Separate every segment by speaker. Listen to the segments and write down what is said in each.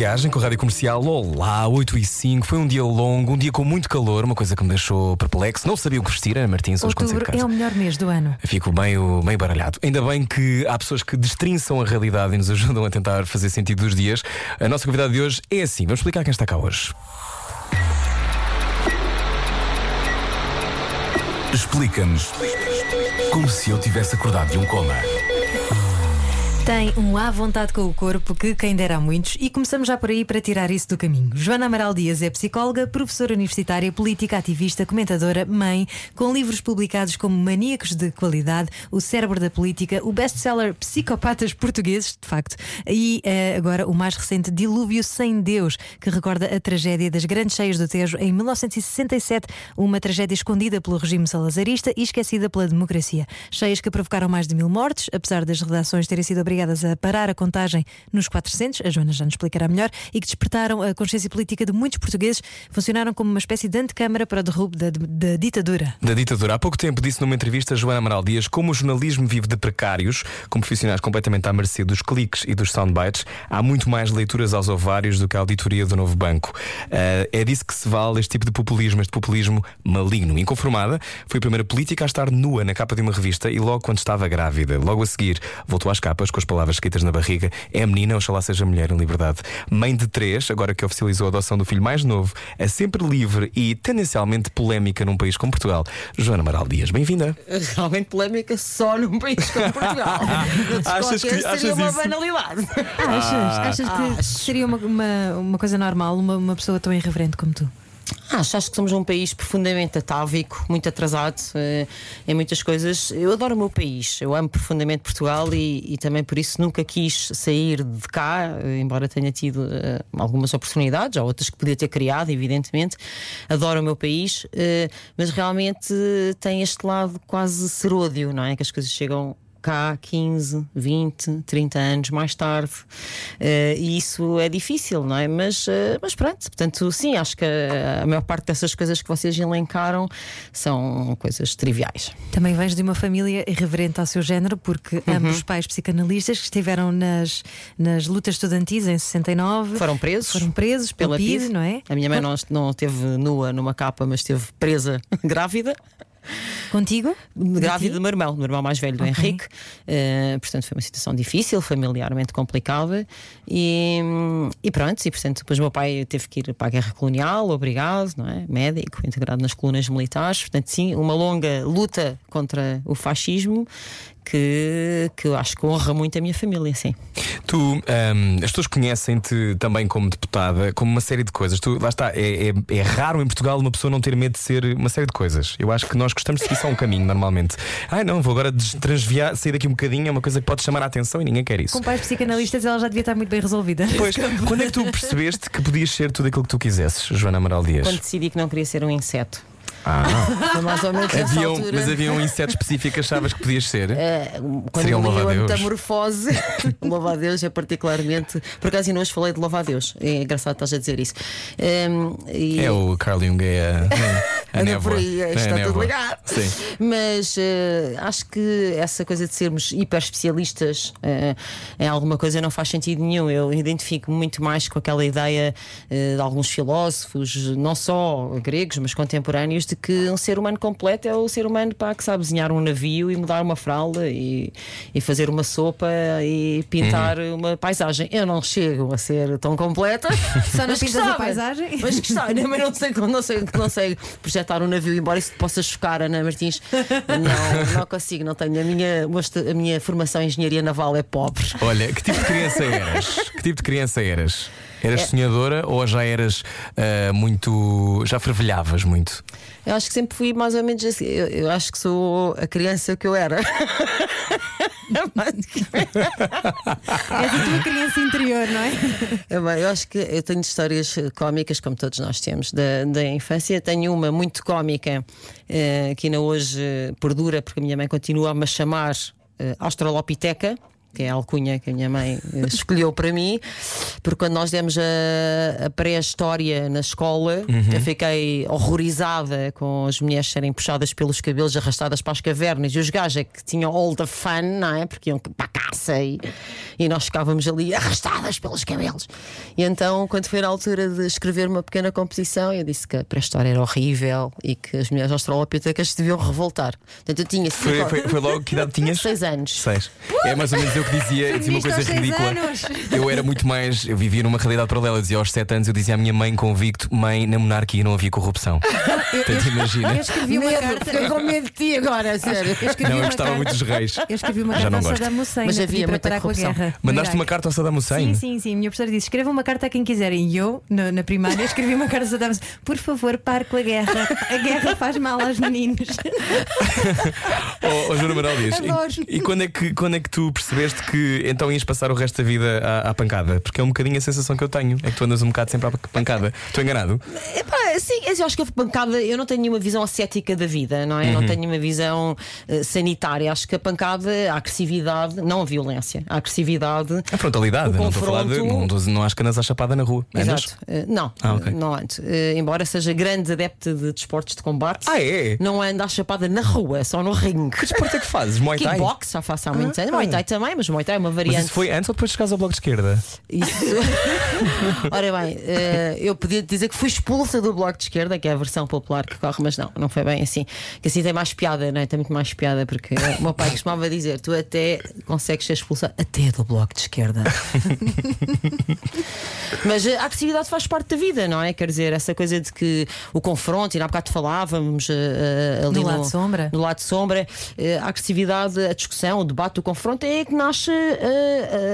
Speaker 1: viagem com a Rádio Comercial. Olá, 8 e 5. Foi um dia longo, um dia com muito calor, uma coisa que me deixou perplexo. Não sabia o que vestir, Ana Martins, hoje quando
Speaker 2: é
Speaker 1: casa.
Speaker 2: o melhor mês do ano.
Speaker 1: Fico meio, meio baralhado. Ainda bem que há pessoas que destrinçam a realidade e nos ajudam a tentar fazer sentido dos dias. A nossa convidada de hoje é assim. Vamos explicar quem está cá hoje.
Speaker 3: Explica-nos como se eu tivesse acordado de um coma.
Speaker 2: Tem um à vontade com o corpo que quem dera a muitos e começamos já por aí para tirar isso do caminho. Joana Amaral Dias é psicóloga, professora universitária, política, ativista, comentadora, mãe, com livros publicados como Maníacos de Qualidade, O Cérebro da Política, o best-seller Psicopatas Portugueses, de facto, e eh, agora o mais recente Dilúvio Sem Deus, que recorda a tragédia das grandes cheias do Tejo em 1967, uma tragédia escondida pelo regime salazarista e esquecida pela democracia. Cheias que provocaram mais de mil mortes, apesar das redações terem sido obrigadas a parar a contagem nos 400, a Joana já nos explicará melhor, e que despertaram a consciência política de muitos portugueses, funcionaram como uma espécie de antecâmara para o derrubo da, da ditadura.
Speaker 1: Da ditadura. Há pouco tempo disse numa entrevista a Joana Amaral Dias como o jornalismo vive de precários, com profissionais completamente à mercê dos cliques e dos soundbites. Há muito mais leituras aos ovários do que a auditoria do novo banco. Ah, é disso que se vale este tipo de populismo, este populismo maligno. Inconformada, foi a primeira política a estar nua na capa de uma revista e logo quando estava grávida. Logo a seguir, voltou às capas com as palavras escritas na barriga: É menina, oxalá seja mulher em liberdade. Mãe de três, agora que oficializou a adoção do filho mais novo, é sempre livre e tendencialmente polémica num país como Portugal. Joana Amaral Dias, bem-vinda.
Speaker 4: realmente polémica só num país como Portugal.
Speaker 1: Achas que- achas
Speaker 4: seria uma
Speaker 1: isso?
Speaker 4: banalidade.
Speaker 2: Achas, achas que
Speaker 4: acho.
Speaker 2: seria uma, uma, uma coisa normal uma, uma pessoa tão irreverente como tu?
Speaker 4: Acho, acho que somos um país profundamente atávico, muito atrasado eh, em muitas coisas. Eu adoro o meu país, eu amo profundamente Portugal e, e também por isso nunca quis sair de cá, eh, embora tenha tido eh, algumas oportunidades, ou outras que podia ter criado, evidentemente. Adoro o meu país, mas realmente tem este lado quase seródio, não é? Que as coisas chegam cá 15, 20, 30 anos mais tarde. Eh, e isso é difícil, não é? Mas, eh, mas pronto, portanto, sim, acho que a, a maior parte dessas coisas que vocês elencaram são coisas triviais.
Speaker 2: Também vens de uma família irreverente ao seu género, porque
Speaker 4: Uhum.
Speaker 2: ambos pais psicanalistas que estiveram nas, nas lutas estudantis em 69
Speaker 4: Foram presos.
Speaker 2: foram presos pela PIDE,
Speaker 4: PIDE.
Speaker 2: não é?
Speaker 4: A minha mãe não, não esteve nua numa capa, mas esteve presa grávida.
Speaker 2: Contigo?
Speaker 4: Grávida do meu irmão, do meu irmão mais velho, do
Speaker 2: Ok.
Speaker 4: Henrique. Eh, portanto, foi uma situação difícil, familiarmente complicada. E, e pronto, e portanto, depois o meu pai teve que ir para a guerra colonial, obrigado, não é? Médico, integrado nas colunas militares. Portanto, sim, uma longa luta contra o fascismo que, que eu acho que honra muito a minha família, sim.
Speaker 1: Tu, ahm, as pessoas conhecem-te também como deputada, como uma série de coisas. Tu, lá está, é, é- é raro em Portugal uma pessoa não ter medo de ser uma série de coisas. Eu acho que nós gostamos de seguir só um caminho, normalmente. Ai não, vou agora transviar, sair daqui um bocadinho, é uma coisa que pode chamar a atenção e ninguém quer isso.
Speaker 2: Com pais psicanalistas, ela já devia estar muito bem resolvida.
Speaker 1: Pois, quando é que tu percebeste que podias ser tudo aquilo que tu quisesses, Joana Amaral Dias?
Speaker 4: Quando decidi que não queria ser um inseto.
Speaker 1: Ah,
Speaker 4: Foi mais ou menos nessa
Speaker 1: havia um,
Speaker 4: altura.
Speaker 1: mas havia um inseto específico que achavas que podias ser?
Speaker 4: Eh, quando
Speaker 1: Seria um
Speaker 4: li a
Speaker 1: louva-a-Deus.
Speaker 4: metamorfose, louva-a-Deus é particularmente. Por acaso, ainda hoje falei de louva-a-Deus. É engraçado estás a dizer isso. Em, e-
Speaker 1: É o Carl Jung, é a, a
Speaker 4: Anda
Speaker 1: névoa.
Speaker 4: por aí,
Speaker 1: É a
Speaker 4: está tudo
Speaker 1: névoa.
Speaker 4: ligado.
Speaker 1: Sim.
Speaker 4: Mas eh, acho que essa coisa de sermos hiper especialistas eh, em alguma coisa não faz sentido nenhum. Eu identifico muito mais com aquela ideia eh, de alguns filósofos, não só gregos, mas contemporâneos, de que um ser humano completo é o ser humano pá, que sabe desenhar um navio e mudar uma fralda e, e fazer uma sopa e pintar
Speaker 1: Uhum.
Speaker 4: uma paisagem. Eu não chego a ser tão completa.
Speaker 2: Só não pintas a paisagem?
Speaker 4: Mas gostava, mas não sei, não sei, não sei projetar um navio, embora isso te possa chocar, Ana Martins. Não, não consigo, não tenho. A minha, a minha formação em engenharia naval é pobre.
Speaker 1: Olha, que tipo de criança eras? Que tipo de criança eras? Eras sonhadora ou já eras ah, muito. já fervilhavas muito?
Speaker 4: Eu acho que sempre fui mais ou menos assim. Eu, eu acho que sou a criança que eu era.
Speaker 2: És a tua criança interior, não é?
Speaker 4: É bem, eu acho que eu tenho histórias cómicas, como todos nós temos, da, da infância. Tenho uma muito cómica eh, que ainda hoje perdura, porque a minha mãe continua a me chamar eh, Australopiteca. Que é a alcunha que a minha mãe eh, escolheu para mim, porque quando nós demos a, a pré-história na escola, eu fiquei horrorizada com as mulheres serem puxadas pelos cabelos, arrastadas para as cavernas, e os gajos é que tinham all the fun, não é? Porque iam para a caça e, e nós ficávamos ali arrastadas pelos cabelos. E então, quando foi na altura de escrever uma pequena composição, eu disse que a pré-história era horrível e que as mulheres australopitecas deviam revoltar. Portanto, eu tinha
Speaker 1: Foi, foi, foi logo que idade tinhas?
Speaker 4: seis anos.
Speaker 1: Seis. É mais ou menos eu que dizia, eu dizia uma coisa ridícula.
Speaker 2: anos.
Speaker 1: Eu era muito mais, eu vivia numa realidade paralela. Eu dizia aos sete anos, eu dizia à minha mãe convicto: mãe, na monarquia não havia corrupção. Portanto, imagina.
Speaker 2: Eu escrevi uma carta.
Speaker 4: Fiquei com medo de ti agora, sério.
Speaker 2: Eu
Speaker 1: Não, eu gostava
Speaker 2: carta-
Speaker 1: muito dos reis.
Speaker 2: Eu escrevi uma
Speaker 1: Já
Speaker 2: carta
Speaker 1: não
Speaker 2: ao
Speaker 1: gosto.
Speaker 2: Saddam Hussein
Speaker 4: Mas havia
Speaker 2: para parar com a guerra.
Speaker 1: Mandaste uma carta ao Saddam Hussein?
Speaker 2: Sim, sim, sim. A minha professora disse: escreva uma carta a quem quiser. E eu, na, na primária, escrevi uma carta a Saddam Hussein: por favor, pare com a guerra. A guerra faz mal aos meninos.
Speaker 1: Oh, oh, Joana Amaral
Speaker 2: Adoro.
Speaker 1: e, e quando, é que, quando é que tu percebeste que então ias passar o resto da vida à, à pancada? Porque é um bocadinho a sensação que eu tenho. É que tu andas um bocado sempre à pancada. Estou enganado?
Speaker 4: Epá, sim, eu acho que a pancada, eu não tenho nenhuma visão ascética da vida, não é?
Speaker 1: Uhum.
Speaker 4: Não tenho uma visão eh, sanitária. Acho que a pancada, a agressividade, não a violência, a agressividade.
Speaker 1: A frontalidade. Não estou a falar de. Não, não acho que andas à chapada na rua.
Speaker 4: Exato. Eh, não,
Speaker 1: Ah, ok.
Speaker 4: não ando. Eh, embora seja grande adepto de desportos de combate,
Speaker 1: Ah, é?
Speaker 4: não ando à chapada na rua, só no ringue.
Speaker 1: Que desporto é que fazes? Muay Thai?
Speaker 4: Kickbox já faço há muitos
Speaker 1: Ah.
Speaker 4: anos. Muay Thai também, mas Muay Thai é uma
Speaker 1: Mas
Speaker 4: variante.
Speaker 1: isso foi antes ou depois de chegares ao bloco de esquerda?
Speaker 4: Isso. Ora bem, eh, eu podia dizer que fui expulsa do Bloco de Esquerda, que é a versão popular que corre, mas não, não foi bem assim. Que assim tem mais piada, não é? Tem muito mais piada, porque o meu pai costumava dizer: tu até consegues ser expulsa até do Bloco de Esquerda. mas eh, a agressividade faz parte da vida, não é? Quer dizer, essa coisa de que o confronto, e há bocado falávamos eh, ali
Speaker 2: No lado sombra.
Speaker 4: no lado de sombra, a agressividade, a discussão, o debate, o confronto é que nasce eh,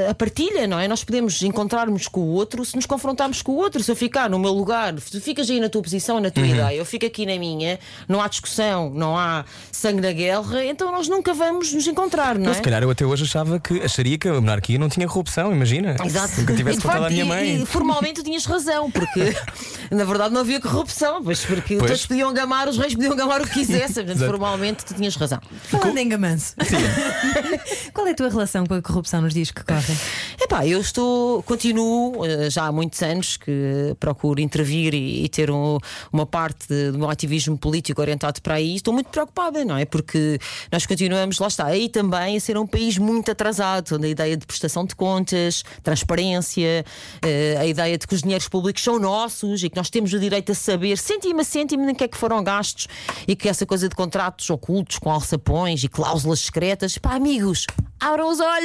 Speaker 4: eh, a partilha, não é? Nós podemos encontrarmos com o outro se nos confrontarmos com o outro. Se eu ficar no meu lugar, se tu ficas aí na tua posição, na tua
Speaker 1: Uhum.
Speaker 4: ideia, eu fico aqui na minha, não há discussão, não há sangue na guerra, então nós nunca vamos nos encontrar, não é?
Speaker 1: se calhar eu até hoje achava que acharia que a monarquia não tinha corrupção, imagina.
Speaker 4: Exato.
Speaker 1: Nunca tivesse
Speaker 4: E,
Speaker 1: contado à minha
Speaker 4: e-
Speaker 1: mãe.
Speaker 4: E, formalmente tu tinhas razão, porque na verdade não havia corrupção, mas porque
Speaker 1: Pois.
Speaker 4: todos podiam gamar, os reis podiam gamar o que quisessem. Portanto, formalmente tu tinhas razão.
Speaker 2: Falando em gamanço. Qual é a tua relação com a corrupção nos dias que correm?
Speaker 4: Epá, eu estou, continuo eh, já há muitos anos que procuro intervir e, e ter um- uma parte de- do meu ativismo político orientado para aí. Estou muito preocupada, não é? Porque nós continuamos, lá está, aí também a ser um país muito atrasado, onde a ideia de prestação de contas, transparência, eh, a ideia de que os dinheiros públicos são nossos e que nós temos o direito a saber cêntimo a cêntimo em que é que foram gastos e que essa coisa de contratos ocultos com alçapões e cláusulas secretas, pá, amigos, abram os olhos!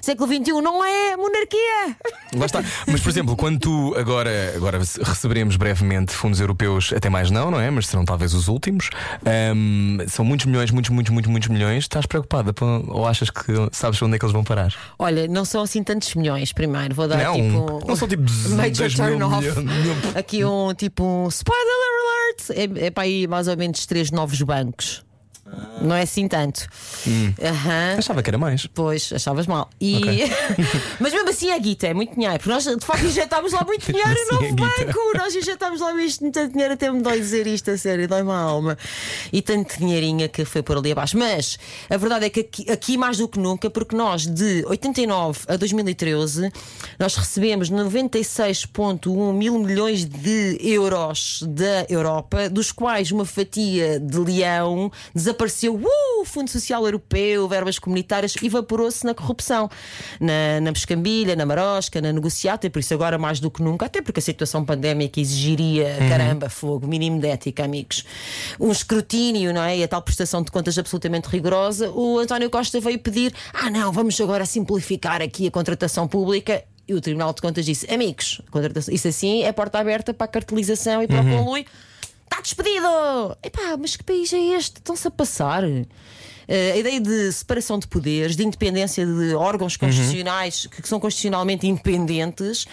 Speaker 4: Século XXI não é monarquia!
Speaker 1: Lá está. Mas, por exemplo, quando tu agora, agora receberemos brevemente fundos europeus, até mais não, não é? Mas serão talvez os últimos. Ahm, são muitos milhões, muitos, muitos, muitos, muitos milhões. Estás preocupada? Ou achas que sabes onde é que eles vão parar?
Speaker 4: Olha, não são assim tantos milhões, primeiro. Vou dar
Speaker 1: não,
Speaker 4: tipo.
Speaker 1: não são tipo
Speaker 4: Major
Speaker 1: 2 mil
Speaker 4: turn off. Aqui um tipo um spoiler alert! É, é para aí mais ou menos três novos bancos. Não é assim tanto. Aham.
Speaker 1: Achava que era mais.
Speaker 4: Pois, achavas mal. E...
Speaker 1: Ok.
Speaker 4: Mas mesmo assim é guita, é muito dinheiro. Porque nós de facto injetámos lá muito dinheiro
Speaker 1: Mesmo
Speaker 4: no
Speaker 1: assim é
Speaker 4: novo
Speaker 1: guita.
Speaker 4: banco. Nós injetámos lá isto, muito dinheiro, até me dói dizer isto a sério, dói-me a alma. E tanto dinheirinho que foi por ali abaixo. Mas a verdade é que aqui, aqui mais do que nunca, porque nós de 89 a 2013 nós recebemos 96,1 mil milhões de euros da Europa, dos quais uma fatia de leão desapareceu. Uh, Fundo Social Europeu, verbas comunitárias, evaporou-se na corrupção, na, na pescambilha, na marosca, na negociata, e por isso agora mais do que nunca, até porque a situação pandémica exigiria, caramba, fogo, mínimo de ética, amigos. Um escrutínio, não é? E a tal prestação de contas absolutamente rigorosa. O António Costa veio pedir: ah, não, vamos agora simplificar aqui a contratação pública. E o Tribunal de Contas disse: amigos, isso assim é porta aberta para a cartelização e para o conluio. Está despedido! Epá, mas que país é este? Estão-se a passar. Eh, a ideia de separação de poderes, de independência de órgãos constitucionais que são constitucionalmente independentes,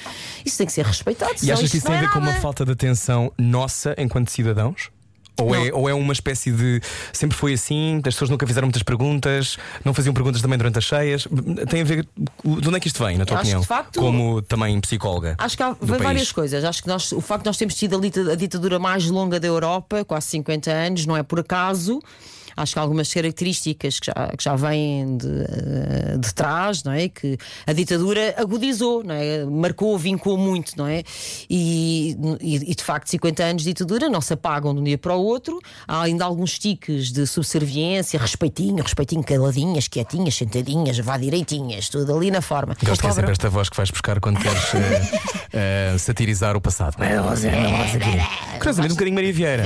Speaker 4: isso tem que ser respeitado.
Speaker 1: E achas que isso tem a
Speaker 4: não
Speaker 1: ver
Speaker 4: é
Speaker 1: com uma falta de atenção nossa enquanto cidadãos? Ou é, ou é uma espécie de. Sempre foi assim, as pessoas nunca fizeram muitas perguntas, não faziam perguntas também durante as cheias. Tem a ver. De onde é que isto vem, na tua
Speaker 4: acho que,
Speaker 1: opinião?
Speaker 4: de facto,
Speaker 1: Como também psicóloga.
Speaker 4: Acho que há várias coisas. Acho que nós, o facto de nós termos tido a ditadura mais longa da Europa, quase 50 anos, não é por acaso. Acho que algumas características que já, que já vêm de, eh, de trás, não é? Que a ditadura agudizou, não é? Marcou, vincou muito, não é? E, e, e, de facto, 50 anos de ditadura não se apagam de um dia para o outro. Há ainda alguns tiques de subserviência, respeitinho, respeitinho, caladinhas, quietinhas, sentadinhas, vá direitinhas, tudo ali na forma.
Speaker 1: Gosto que é sempre esta voz que vais buscar quando queres eh, eh, satirizar o passado. É, é. Curiosamente, um bocadinho Maria Vieira.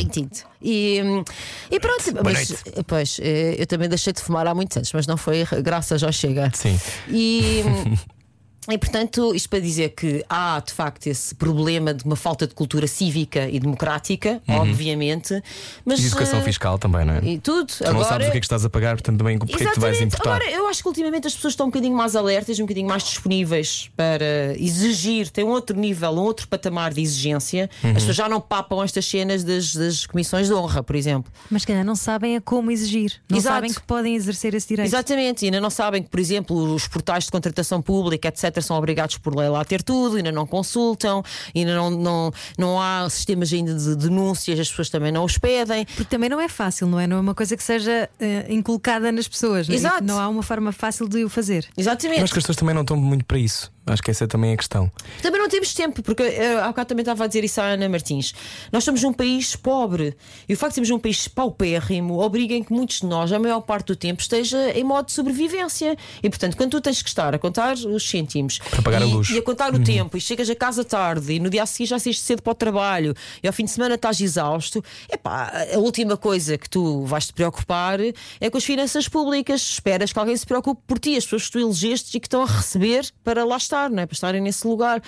Speaker 4: E, hum, e pronto, mas. Pois, eh, eu também deixei de fumar há muitos anos, mas não foi graças ao Chega.
Speaker 1: Sim.
Speaker 4: E. E portanto, isto para dizer que há de facto esse problema de uma falta de cultura cívica e democrática, obviamente, mas
Speaker 1: Uhum. E educação
Speaker 4: eh,
Speaker 1: fiscal também, não é?
Speaker 4: e tudo.
Speaker 1: Tu não
Speaker 4: Agora,
Speaker 1: sabes o que é que estás a pagar, portanto também porque é que tu vais
Speaker 4: Exatamente.
Speaker 1: importar.
Speaker 4: Agora, eu acho que ultimamente as pessoas estão um bocadinho mais alertas, um bocadinho mais disponíveis para exigir, tem um outro nível, um outro patamar de exigência.
Speaker 1: Uhum.
Speaker 4: As pessoas já não papam estas cenas das, das comissões de honra, por exemplo.
Speaker 2: Mas se calhar não sabem a como exigir. Não
Speaker 4: Exato.
Speaker 2: sabem que podem exercer esse direito.
Speaker 4: Exatamente, e ainda não sabem que, por exemplo, os portais de contratação pública, etc., são obrigados por lei lá a ter tudo, ainda não consultam, ainda não, não, não há sistemas ainda de denúncias, as pessoas também não os pedem.
Speaker 2: Porque também não é fácil, não é? Não é uma coisa que seja eh, inculcada nas pessoas. não é?
Speaker 4: Exato.
Speaker 2: Não há uma forma fácil de o fazer.
Speaker 1: Eu
Speaker 4: Exatamente.
Speaker 1: acho que as pessoas também não estão muito para isso. Acho que essa também é a questão.
Speaker 4: Também não temos tempo, porque eh, há bocado também estava a dizer isso à Ana Martins. Nós estamos num país pobre e o facto de sermos um país paupérrimo obriga em que muitos de nós, a maior parte do tempo, esteja em modo de sobrevivência. E portanto, quando tu tens que estar a contar os cêntimos
Speaker 1: Para pagar a
Speaker 4: e,
Speaker 1: luz.
Speaker 4: e a contar o tempo e chegas a casa tarde e no dia a seguir já saíste cedo para o trabalho e ao fim de semana estás exausto, epá, a última coisa que tu vais te preocupar é com as finanças públicas. Esperas que alguém se preocupe por ti, as pessoas que tu elegeste e que estão a receber para lá estar, não é? para estarem nesse lugar.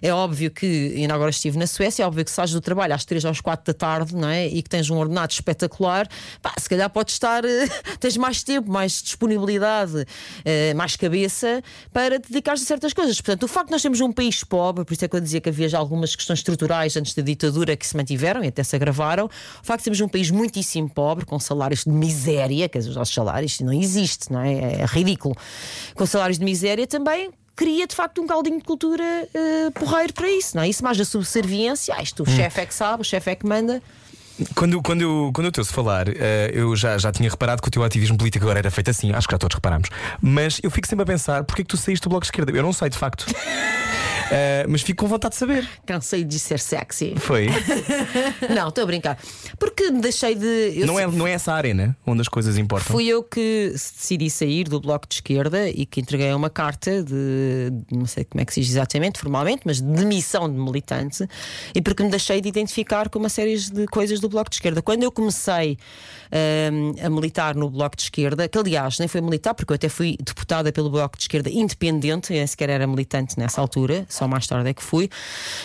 Speaker 4: É óbvio que, ainda agora estive na Suécia, é óbvio que sais do trabalho às 3 às 4 da tarde não é? e que tens um ordenado espetacular, pá, se calhar podes estar, eh, tens mais tempo, mais disponibilidade, eh, mais cabeça para te a certas coisas. Portanto, o facto de nós termos um país pobre, por isso é que eu dizia que havia já algumas questões estruturais antes da ditadura que se mantiveram e até se agravaram, o facto de termos um país muitíssimo pobre, com salários de miséria, dizer, os nossos salários não existe, não é? É ridículo. Com salários de miséria também cria de facto um caldinho de cultura eh, porreiro para isso, não é? Isso mais a subserviência, ah, isto o chefe é que sabe, o chefe é que manda.
Speaker 1: Quando, quando, eu, quando eu te ouço falar, eh, eu já, já tinha reparado que o teu ativismo político agora era feito assim, acho que já todos reparamos. Mas eu fico sempre a pensar: porque é que tu saíste do Bloco de Esquerda? Eu não sei de facto. Eh, mas fico com vontade de saber.
Speaker 4: Cansei de ser sexy.
Speaker 1: Foi.
Speaker 4: Não, estou a brincar. Porque me deixei de.
Speaker 1: Não é, não é essa a arena onde as coisas importam.
Speaker 4: Fui eu que decidi sair do Bloco de Esquerda e que entreguei uma carta de, não sei como é que se diz exatamente, formalmente, mas de demissão de militante e porque me deixei de identificar com uma série de coisas do Bloco de Esquerda. Quando eu comecei hum, a militar no Bloco de Esquerda, que aliás nem foi militar, porque eu até fui deputada pelo Bloco de Esquerda independente, nem sequer era militante nessa altura, só mais tarde é que fui.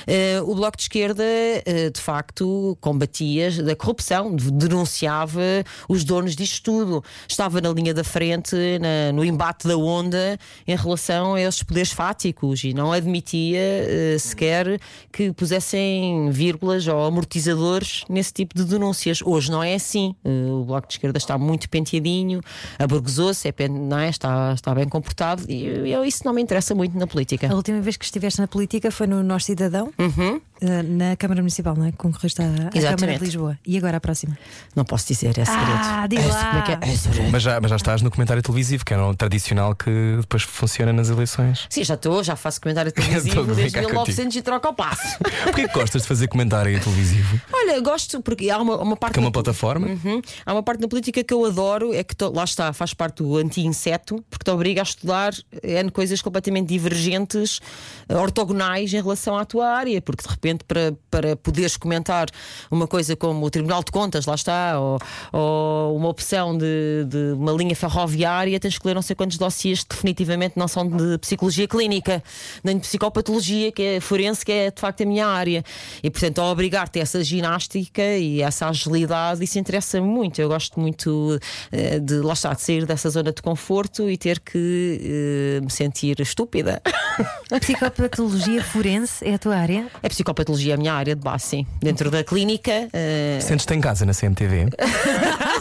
Speaker 4: eh, o Bloco de Esquerda, eh, de facto, combatia da corrupção, de- denunciava os donos disto tudo. Estava na linha da frente, na- no embate da onda, em relação a esses poderes fáticos e não admitia eh, sequer que pusessem vírgulas ou amortizadores nesse tipo de denúncias. Hoje não é assim. Eh, o Bloco de Esquerda está muito penteadinho, aburguesou-se, é pen- não é? está, está bem comportado e eu, isso não me interessa muito na política.
Speaker 2: A última vez que estiveste na política foi no Nós Cidadão, eh, na Câmara Municipal, não é? Concorreste à, à Câmara de Lisboa. E agora a próxima?
Speaker 4: Não posso dizer, é segredo.
Speaker 2: Ah, diz
Speaker 4: É,
Speaker 2: lá.
Speaker 4: É é? É.
Speaker 1: Mas já, mas já estás no comentário televisivo, que é um tradicional que depois funciona nas eleições.
Speaker 4: Sim, já estou, já faço comentário televisivo desde
Speaker 1: brincar contigo.
Speaker 4: 1900 e troca ao passo.
Speaker 1: Porquê que gostas de fazer comentário televisivo?
Speaker 4: Olha, gosto porque há uma, uma parte.
Speaker 1: Que é uma plataforma?
Speaker 4: Uhum. Há uma parte da política que eu adoro, é que to- lá está, faz parte do anti-inseto, porque te obriga a estudar N coisas completamente divergentes, eh, ortogonais em relação à tua área, porque de repente, para, para poderes comentar uma coisa como o Tribunal de Contas, lá está, ou, ou uma opção de, de uma linha ferroviária, tens que ler não sei quantos dossiês que definitivamente não são de psicologia clínica, nem de psicopatologia, que é forense, que é de facto a minha área. E portanto, ao obrigar-te a essa ginástica e essa agilidade, isso interessa muito. Eu gosto muito eh, de, lá está, de sair dessa zona de conforto e ter que eh, me sentir estúpida.
Speaker 2: Psicopatologia forense é a tua área?
Speaker 4: É psicopatologia é a minha área de base, sim. Dentro da clínica. eh,
Speaker 1: Sentes-te em casa na CMTV?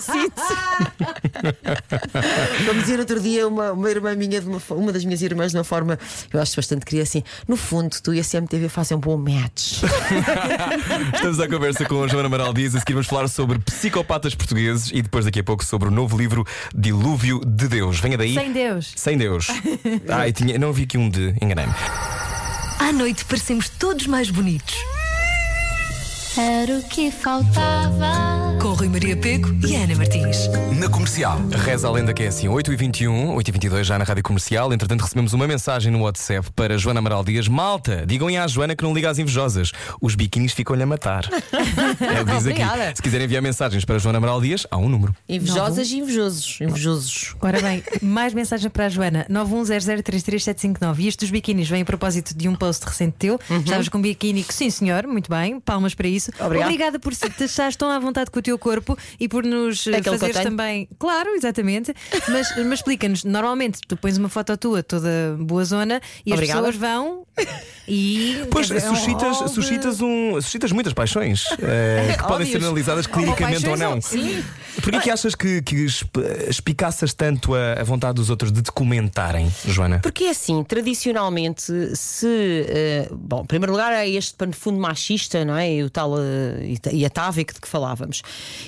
Speaker 4: Como dizia no outro dia uma, uma irmã minha, de uma, uma das minhas irmãs, de uma forma eu acho bastante queria assim. No fundo, tu e a CMTV fazem um bom match.
Speaker 1: Estamos à conversa com a Joana Amaral Dias. A seguir vamos falar sobre psicopatas portugueses e depois daqui a pouco sobre o novo livro Dilúvio de Deus. Venha daí.
Speaker 2: Sem Deus.
Speaker 1: Sem Deus. Ah, e tinha, não vi aqui um de. Enganei-me.
Speaker 5: À noite parecemos todos mais bonitos.
Speaker 6: Era o que faltava.
Speaker 5: Com Rui Maria Peco e Ana Martins.
Speaker 3: Na comercial.
Speaker 1: Reza a lenda que é assim: 8h21, 8h22 já na rádio comercial. Entretanto, recebemos uma mensagem no WhatsApp para Joana Amaral Dias. Malta, digam à Joana que não liga às invejosas. Os biquinis ficam-lhe a matar. Ela diz aqui:
Speaker 4: Obrigada.
Speaker 1: se quiserem enviar mensagens para Joana Amaral Dias, há um número.
Speaker 4: Invejosas e invejosos. Invejosos.
Speaker 2: Ora bem, mais mensagem para a Joana: 910033759. E estes biquinis vêm a propósito de um post recente teu. Estavas com um biquíni que, sim, senhor, muito bem, palmas para isso.
Speaker 4: Obrigada.
Speaker 2: Obrigada por se- achares tão à vontade com o teu corpo e por nos eh, fazeres também. Claro, exatamente. Mas, mas explica-nos: normalmente tu pões uma foto tua toda boa zona e
Speaker 4: Obrigada.
Speaker 2: as pessoas vão e.
Speaker 1: Pois,
Speaker 2: é um
Speaker 1: suscitas,
Speaker 2: hobby.
Speaker 1: suscitas, um, suscitas muitas paixões eh, que podem ser analisadas clinicamente ou não.
Speaker 2: sim.
Speaker 1: Porquê que achas que, que esp- espicaças tanto a, a vontade dos outros de te comentarem, Joana?
Speaker 4: Porque é assim, tradicionalmente, se. eh, bom, em primeiro lugar, é este pano de fundo machista, não é? E, o tal, eh, e atávico de que falávamos.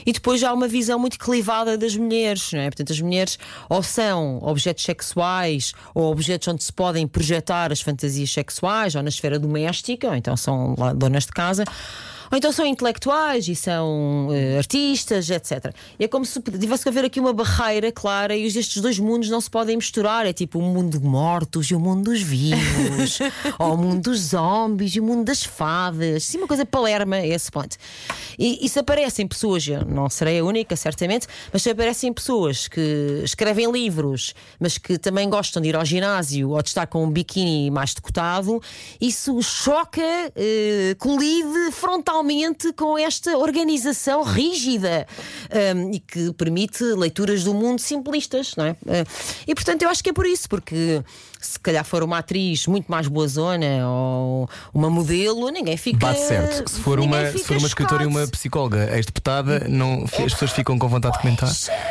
Speaker 4: E depois há uma visão muito clivada das mulheres, não é? Portanto, as mulheres ou são objetos sexuais ou objetos onde se podem projetar as fantasias sexuais, ou na esfera doméstica, ou então são donas de casa. Ou então são intelectuais e são eh, artistas, etc. E é como se tivesse que haver aqui uma barreira clara e estes dois mundos não se podem misturar. É tipo o mundo dos mortos e o mundo dos vivos, ou o mundo dos zombies e o mundo das fadas. Sim, uma coisa palerma a esse ponto. E, e se aparecem pessoas, eu não serei a única, certamente, mas se aparecem pessoas que escrevem livros, mas que também gostam de ir ao ginásio ou de estar com um biquíni mais decotado, isso choca, eh, colide frontalmente com esta organização rígida um, e que permite leituras do mundo simplistas, não é? Uh, e portanto eu acho que é por isso, porque se calhar for uma atriz muito mais boazona ou uma modelo, ninguém fica.
Speaker 1: Bate certo. Se for uma, se for uma escritora e uma psicóloga ex-deputada, não, as pessoas ficam com vontade de comentar.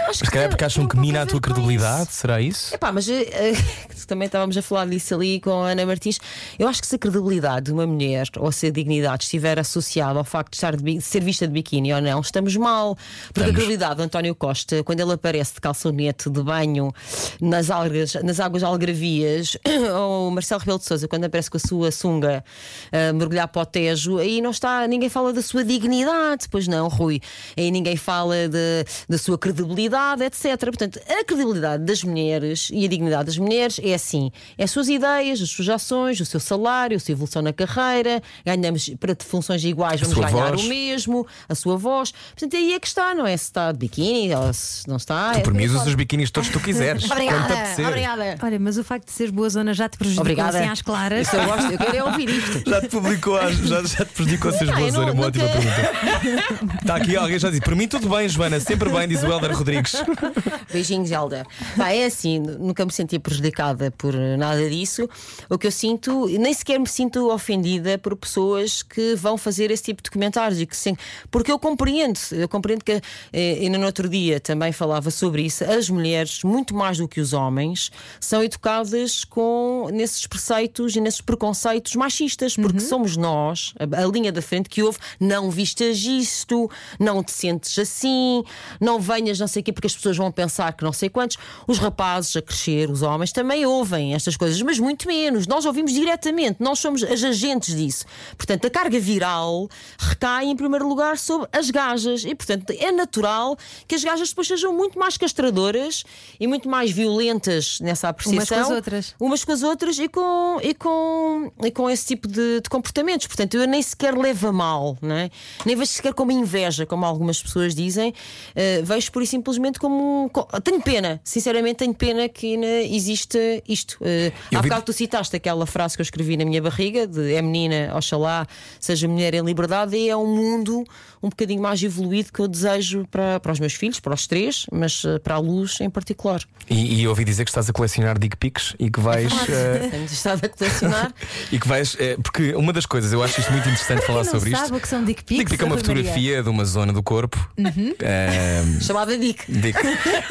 Speaker 1: Mas se calhar
Speaker 4: tem-
Speaker 1: porque acham que mina
Speaker 4: a
Speaker 1: tua credibilidade,
Speaker 4: isso.
Speaker 1: será isso?
Speaker 4: Epá, mas eh, eh, também estávamos a falar disso ali com a Ana Martins. Eu acho que se a credibilidade de uma mulher ou se a dignidade estiver associada ao facto de, estar de de ser vista de biquíni ou não, estamos mal. Porque a
Speaker 1: Estamos.
Speaker 4: credibilidade do António Costa, quando ele aparece de calçonete de banho nas, algas, nas águas algravias, ou o Marcelo Rebelo de Souza, quando aparece com a sua sunga a mergulhar para o Tejo, aí não está, ninguém fala da sua dignidade, pois não, Rui. Aí ninguém fala de- da sua credibilidade, etc. Portanto, a credibilidade das mulheres e a dignidade das mulheres é assim: é as suas ideias, as suas ações, o seu salário, a sua evolução na carreira, ganhamos para funções iguais, vamos
Speaker 1: sua
Speaker 4: ganhar
Speaker 1: voz.
Speaker 4: o mesmo, a sua voz. Portanto, aí é que está, não é? Se está de biquíni ou se não está.
Speaker 1: Tu
Speaker 4: é-
Speaker 1: por mim usas os biquinis todos que tu quiseres.
Speaker 4: Obrigada, obrigada.
Speaker 2: Olha, mas o facto de seres boa zona já te prejudicou
Speaker 4: Obrigada.
Speaker 2: assim às claras.
Speaker 4: Isso eu gosto, eu quero é ouvir isto.
Speaker 1: Já te publicou, já, já te prejudicou a seres boa zona,
Speaker 4: não-
Speaker 1: uma ótima pergunta. Está aqui alguém já disse: Para mim tudo bem, Joana, sempre bem, diz o Helder Rodrigues.
Speaker 4: Beijinhos, Helder. Pá, é assim, nunca me senti prejudicada por nada disso. O que eu sinto, nem sequer me sinto ofendida por pessoas que vão fazer esse tipo de comentários e que sim, porque eu compreendo, eu compreendo que eh, ainda no outro dia também falava sobre isso. As mulheres, muito mais do que os homens, são educadas com nesses preceitos e nesses preconceitos machistas, porque somos nós, a, a linha da frente que houve, não vistas isto, não te sentes assim, não venhas não sei o quê, porque as pessoas vão pensar que não sei quantos. Os rapazes a crescer, os homens, também ouvem estas coisas, mas muito menos. Nós ouvimos diretamente, nós somos as agentes disso. Portanto, a carga viral recai em primeiro lugar sobre as gajas e, portanto, é natural que as gajas depois sejam muito mais castradoras e muito mais violentas nessa apreciação.
Speaker 2: Umas com as outras.
Speaker 4: Umas com as outras e com, e com, e com esse tipo de, de comportamentos. Portanto, eu nem sequer levo a mal, não é? nem vejo sequer como inveja, como algumas pessoas dizem. Uh, vejo por e simplesmente como. um- co- Tenho pena, sinceramente, tenho pena que ainda exista isto. Uh,
Speaker 1: Eu
Speaker 4: há
Speaker 1: vi-
Speaker 4: bocado tu citaste aquela frase que eu escrevi na minha barriga: de é menina, oxalá, seja mulher em liberdade, e é um mundo um bocadinho mais evoluído que eu desejo para, para os meus filhos, para os três, mas uh, para a luz em particular.
Speaker 1: E, e ouvi dizer que estás a colecionar dick pics e que vais. eh,
Speaker 4: Tenho estado a colecionar.
Speaker 1: e que vais. eh, porque uma das coisas, eu acho isto muito interessante falar
Speaker 2: não
Speaker 1: sobre
Speaker 2: sabe
Speaker 1: isto.
Speaker 2: o que são dick pics?
Speaker 1: Dick pic é uma
Speaker 2: Ana Maria?
Speaker 1: fotografia de uma zona do corpo.
Speaker 2: Uhum.
Speaker 1: Eh,
Speaker 4: chamada Dick.
Speaker 1: Dick.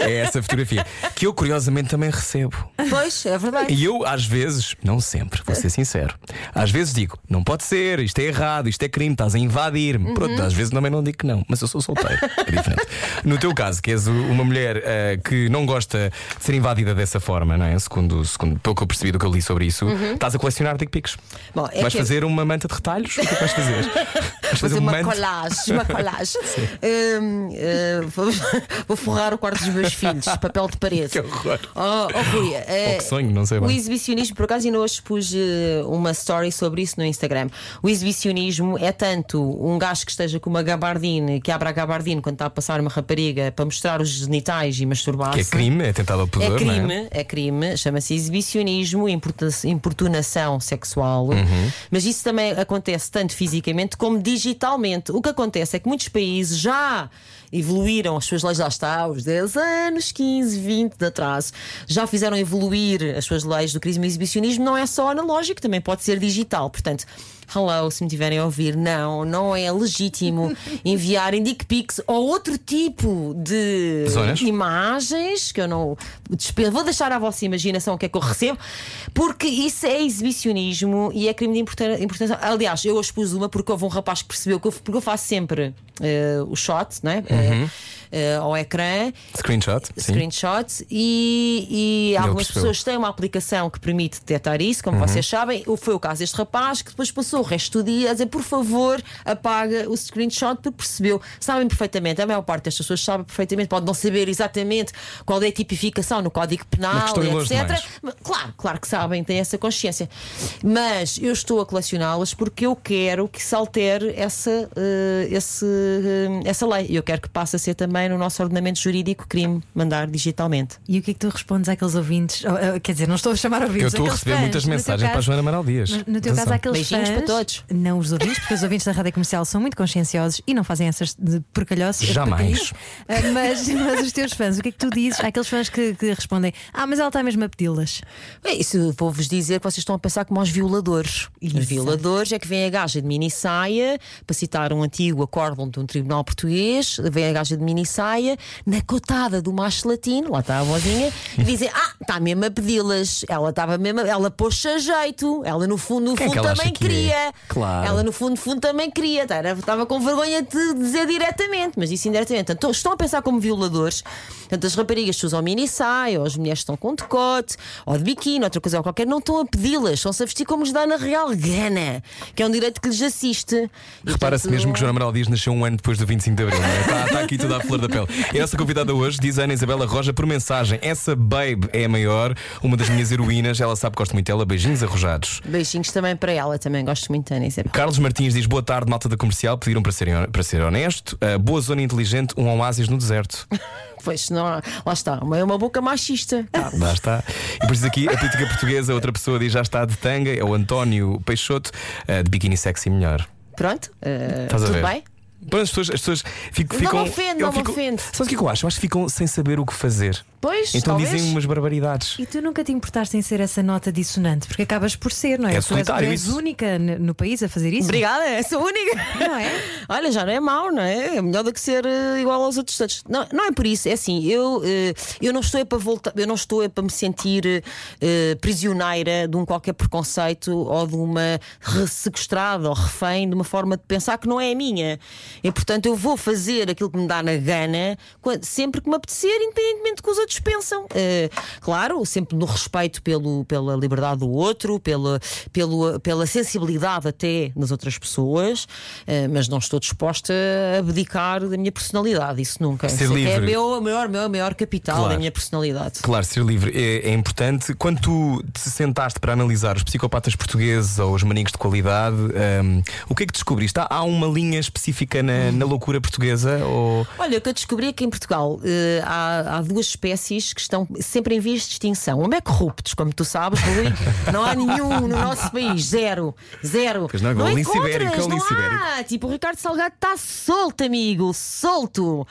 Speaker 1: É essa fotografia. Que eu curiosamente também recebo.
Speaker 4: Pois, é verdade.
Speaker 1: E eu, às vezes, não sempre, vou ser sincero, às vezes digo, não pode ser, isto é errado, isto é crime, estás a invadir-me.
Speaker 4: Uhum.
Speaker 1: Pronto, às vezes também não digo que não, mas eu sou solteiro. É diferente. No teu caso, que és o- uma mulher eh, que não gosta de ser invadida dessa forma, não é? Segundo, segundo pelo que eu percebi do que eu li sobre isso, estás a colecionar dick pics.
Speaker 4: Uhum. Bom, é
Speaker 1: vais
Speaker 4: que-
Speaker 1: fazer uma manta de retalhos? O que é que vais fazer? Vais
Speaker 4: fazer uma
Speaker 1: manta-
Speaker 4: colagem, uma colagem. Eh, vou, vou forrar o quarto dos meus filhos, papel de parede.
Speaker 1: Que horror.
Speaker 4: Oh, oh, Rui, eh,
Speaker 1: Ou que sonho, não sei
Speaker 4: O
Speaker 1: bem.
Speaker 4: exibicionismo, por acaso, ainda hoje pus eh, uma story sobre isso no Instagram. O exibicionismo é tanto um gajo que esteja com uma gabardine, que abra a gabardine quando está a passar uma rapariga para mostrar os genitais e masturbar-se.
Speaker 1: Que é crime, é tentado ao
Speaker 4: É
Speaker 1: pudor, não
Speaker 4: crime,
Speaker 1: é?
Speaker 4: é crime, chama-se exibicionismo, importuna- importunação sexual.
Speaker 1: Uhum.
Speaker 4: Mas isso também acontece tanto fisicamente como digitalmente. O que acontece é que muitos países já evoluíram as suas leis, lá está, aos 10 anos, 15, 20 de atrás, já fizeram evoluir as suas leis do crime e exibicionismo. Não é só analógico, também pode ser digital. Portanto, hello, se me tiverem a ouvir, não, não é legítimo enviarem dick pics ou outro tipo de
Speaker 1: Zonas?
Speaker 4: imagens que eu não. Vou deixar à vossa imaginação o que é que eu recebo, porque isso é exibicionismo e é crime de importância. Aliás, eu hoje pus uma porque houve um rapaz que percebeu que eu, porque eu faço sempre eh, o shot, não é? Eh, eh, ao ecrã.
Speaker 1: Screenshot, sim.
Speaker 4: Screenshot e, e algumas pessoas têm uma aplicação que permite detectar isso,
Speaker 1: Uhum.
Speaker 4: como vocês sabem. Foi o caso deste rapaz que depois passou o resto do dia a dizer por favor apaga o screenshot porque percebeu. Sabem perfeitamente, a maior parte destas pessoas sabe perfeitamente, pode não saber exatamente qual é a tipificação no Código Penal, etc. Mas, Claro, claro que sabem, têm essa consciência. Mas eu estou a colecioná-las porque eu quero que se altere essa, eh, esse, eh, essa lei. Eu quero que passe a ser também no nosso ordenamento jurídico crime mandar digitalmente.
Speaker 2: E o que é que tu respondes àqueles ouvintes? Oh, oh, Quer dizer, não estou a chamar
Speaker 1: Eu
Speaker 2: ouvintes.
Speaker 1: estou a receber
Speaker 2: fãs.
Speaker 1: muitas mensagens para a
Speaker 2: caso-
Speaker 1: Joana Amaral Dias.
Speaker 2: No, no teu
Speaker 1: Atenção.
Speaker 2: caso, há aqueles
Speaker 4: Beijinhos
Speaker 2: fãs,
Speaker 4: para todos.
Speaker 2: Não os ouvintes, porque os ouvintes da rádio comercial são muito conscienciosos e não fazem essas de porcalhoços.
Speaker 1: Jamais.
Speaker 2: Ah, Mas, mas os teus fãs, o que é que tu dizes? Há aqueles fãs que, que respondem: Ah, mas ela está mesmo a pedi-las.
Speaker 4: É isso, vou-vos dizer que vocês estão a pensar como aos violadores. Os
Speaker 2: Exato.
Speaker 4: violadores é que vem a gaja de mini saia, para citar um antigo acórdão de um tribunal português, vem a gaja de mini saia, na cotada do macho latino, lá está a vozinha, e dizem: Ah, está mesmo a pedi-las. Ela estava mesmo, ela pôs-se a jeito. Ela no fundo, no
Speaker 1: Quem é que
Speaker 4: fundo
Speaker 1: ela
Speaker 4: também
Speaker 1: acha que é?
Speaker 4: queria.
Speaker 1: Claro.
Speaker 4: Ela no fundo, no fundo também queria. Tá, Estava com vergonha de dizer diretamente, mas isso indiretamente. Portanto, estão a pensar como violadores. Portanto, as raparigas que usam mini saia, ou as mulheres que estão com decote, ou de biquíni, outra coisa qualquer, não estão a pedi-las, estão-se a vestir como lhes dá na real gana, que é um direito que lhes assiste.
Speaker 1: Repara-se
Speaker 4: portanto,
Speaker 1: mesmo que Joana Amaral Dias nasceu um ano depois do 25 de Abril. não é? Está, está aqui tudo à flor da pele. E a nossa convidada hoje diz a Ana Isabela Roja por mensagem: Essa babe é a maior, uma das minhas heroínas. Ela sabe que gosto muito dela. Beijinhos arrojados.
Speaker 4: Beijinhos também para ela, também gosto muito da Ana Isabel.
Speaker 1: Carlos Martins diz: Boa tarde, malta da comercial. Pediram para ser, para ser honesto. Uh, boa zona inteligente, um oásis no deserto.
Speaker 4: Pois, não, lá está, é uma boca machista. Tá.
Speaker 1: Lá está. E por isso aqui, a política portuguesa, outra pessoa diz: Já está de tanga. É o António Peixoto, uh, de biquíni sexy melhor.
Speaker 4: Pronto,
Speaker 1: a
Speaker 4: tudo bem?
Speaker 1: Bom, as pessoas, as pessoas fico-
Speaker 4: Não
Speaker 1: ficam.
Speaker 4: me ofende, não me
Speaker 1: fico-
Speaker 4: ofende.
Speaker 1: Sabe o que é que eu acho? Eu acho que ficam sem saber o que fazer.
Speaker 4: Pois,
Speaker 1: Então
Speaker 4: talvez.
Speaker 1: dizem umas barbaridades.
Speaker 2: E tu nunca te importaste em ser essa nota dissonante, porque acabas por ser, não é?
Speaker 1: É
Speaker 2: tu és, és
Speaker 1: isso.
Speaker 2: única no país a fazer isso.
Speaker 4: Obrigada, sou única.
Speaker 2: Não é?
Speaker 4: Olha, já não é mau, não é? É melhor do que ser eh, igual aos outros todos. Não, não é por isso, é assim, eu, eh, eu não estou é para voltar, eu não estou é para me sentir eh, prisioneira de um qualquer preconceito ou de uma sequestrada ou refém de uma forma de pensar que não é a minha. E portanto eu vou fazer aquilo que me dá na gana sempre que me apetecer, independentemente do que os outros pensam. Eh, claro, sempre no respeito pelo, pela liberdade do outro, pela, pelo, pela sensibilidade até nas outras pessoas, eh, mas não estou disposta a abdicar da minha personalidade. Isso nunca.
Speaker 1: Ser
Speaker 4: é que é
Speaker 1: livre.
Speaker 4: meu, a maior, maior, maior capital
Speaker 1: Claro.
Speaker 4: da minha personalidade.
Speaker 1: Claro, ser livre é, é importante. Quando tu te sentaste para analisar os psicopatas portugueses ou os maníacos de qualidade, hum, o que é que descobriste? Há, há uma linha específica fica na, na loucura portuguesa? Ou...
Speaker 4: Olha, o que eu descobri é que em Portugal eh, há, há duas espécies que estão sempre em vias de extinção. Uma é corruptos, como tu sabes, Rui. Não há nenhum no nosso país. Zero. Zero.
Speaker 1: Pois não, igual o lince
Speaker 4: encontras,
Speaker 1: ibérico, é
Speaker 4: não há. Tipo, o Ricardo Salgado está solto, amigo. Solto.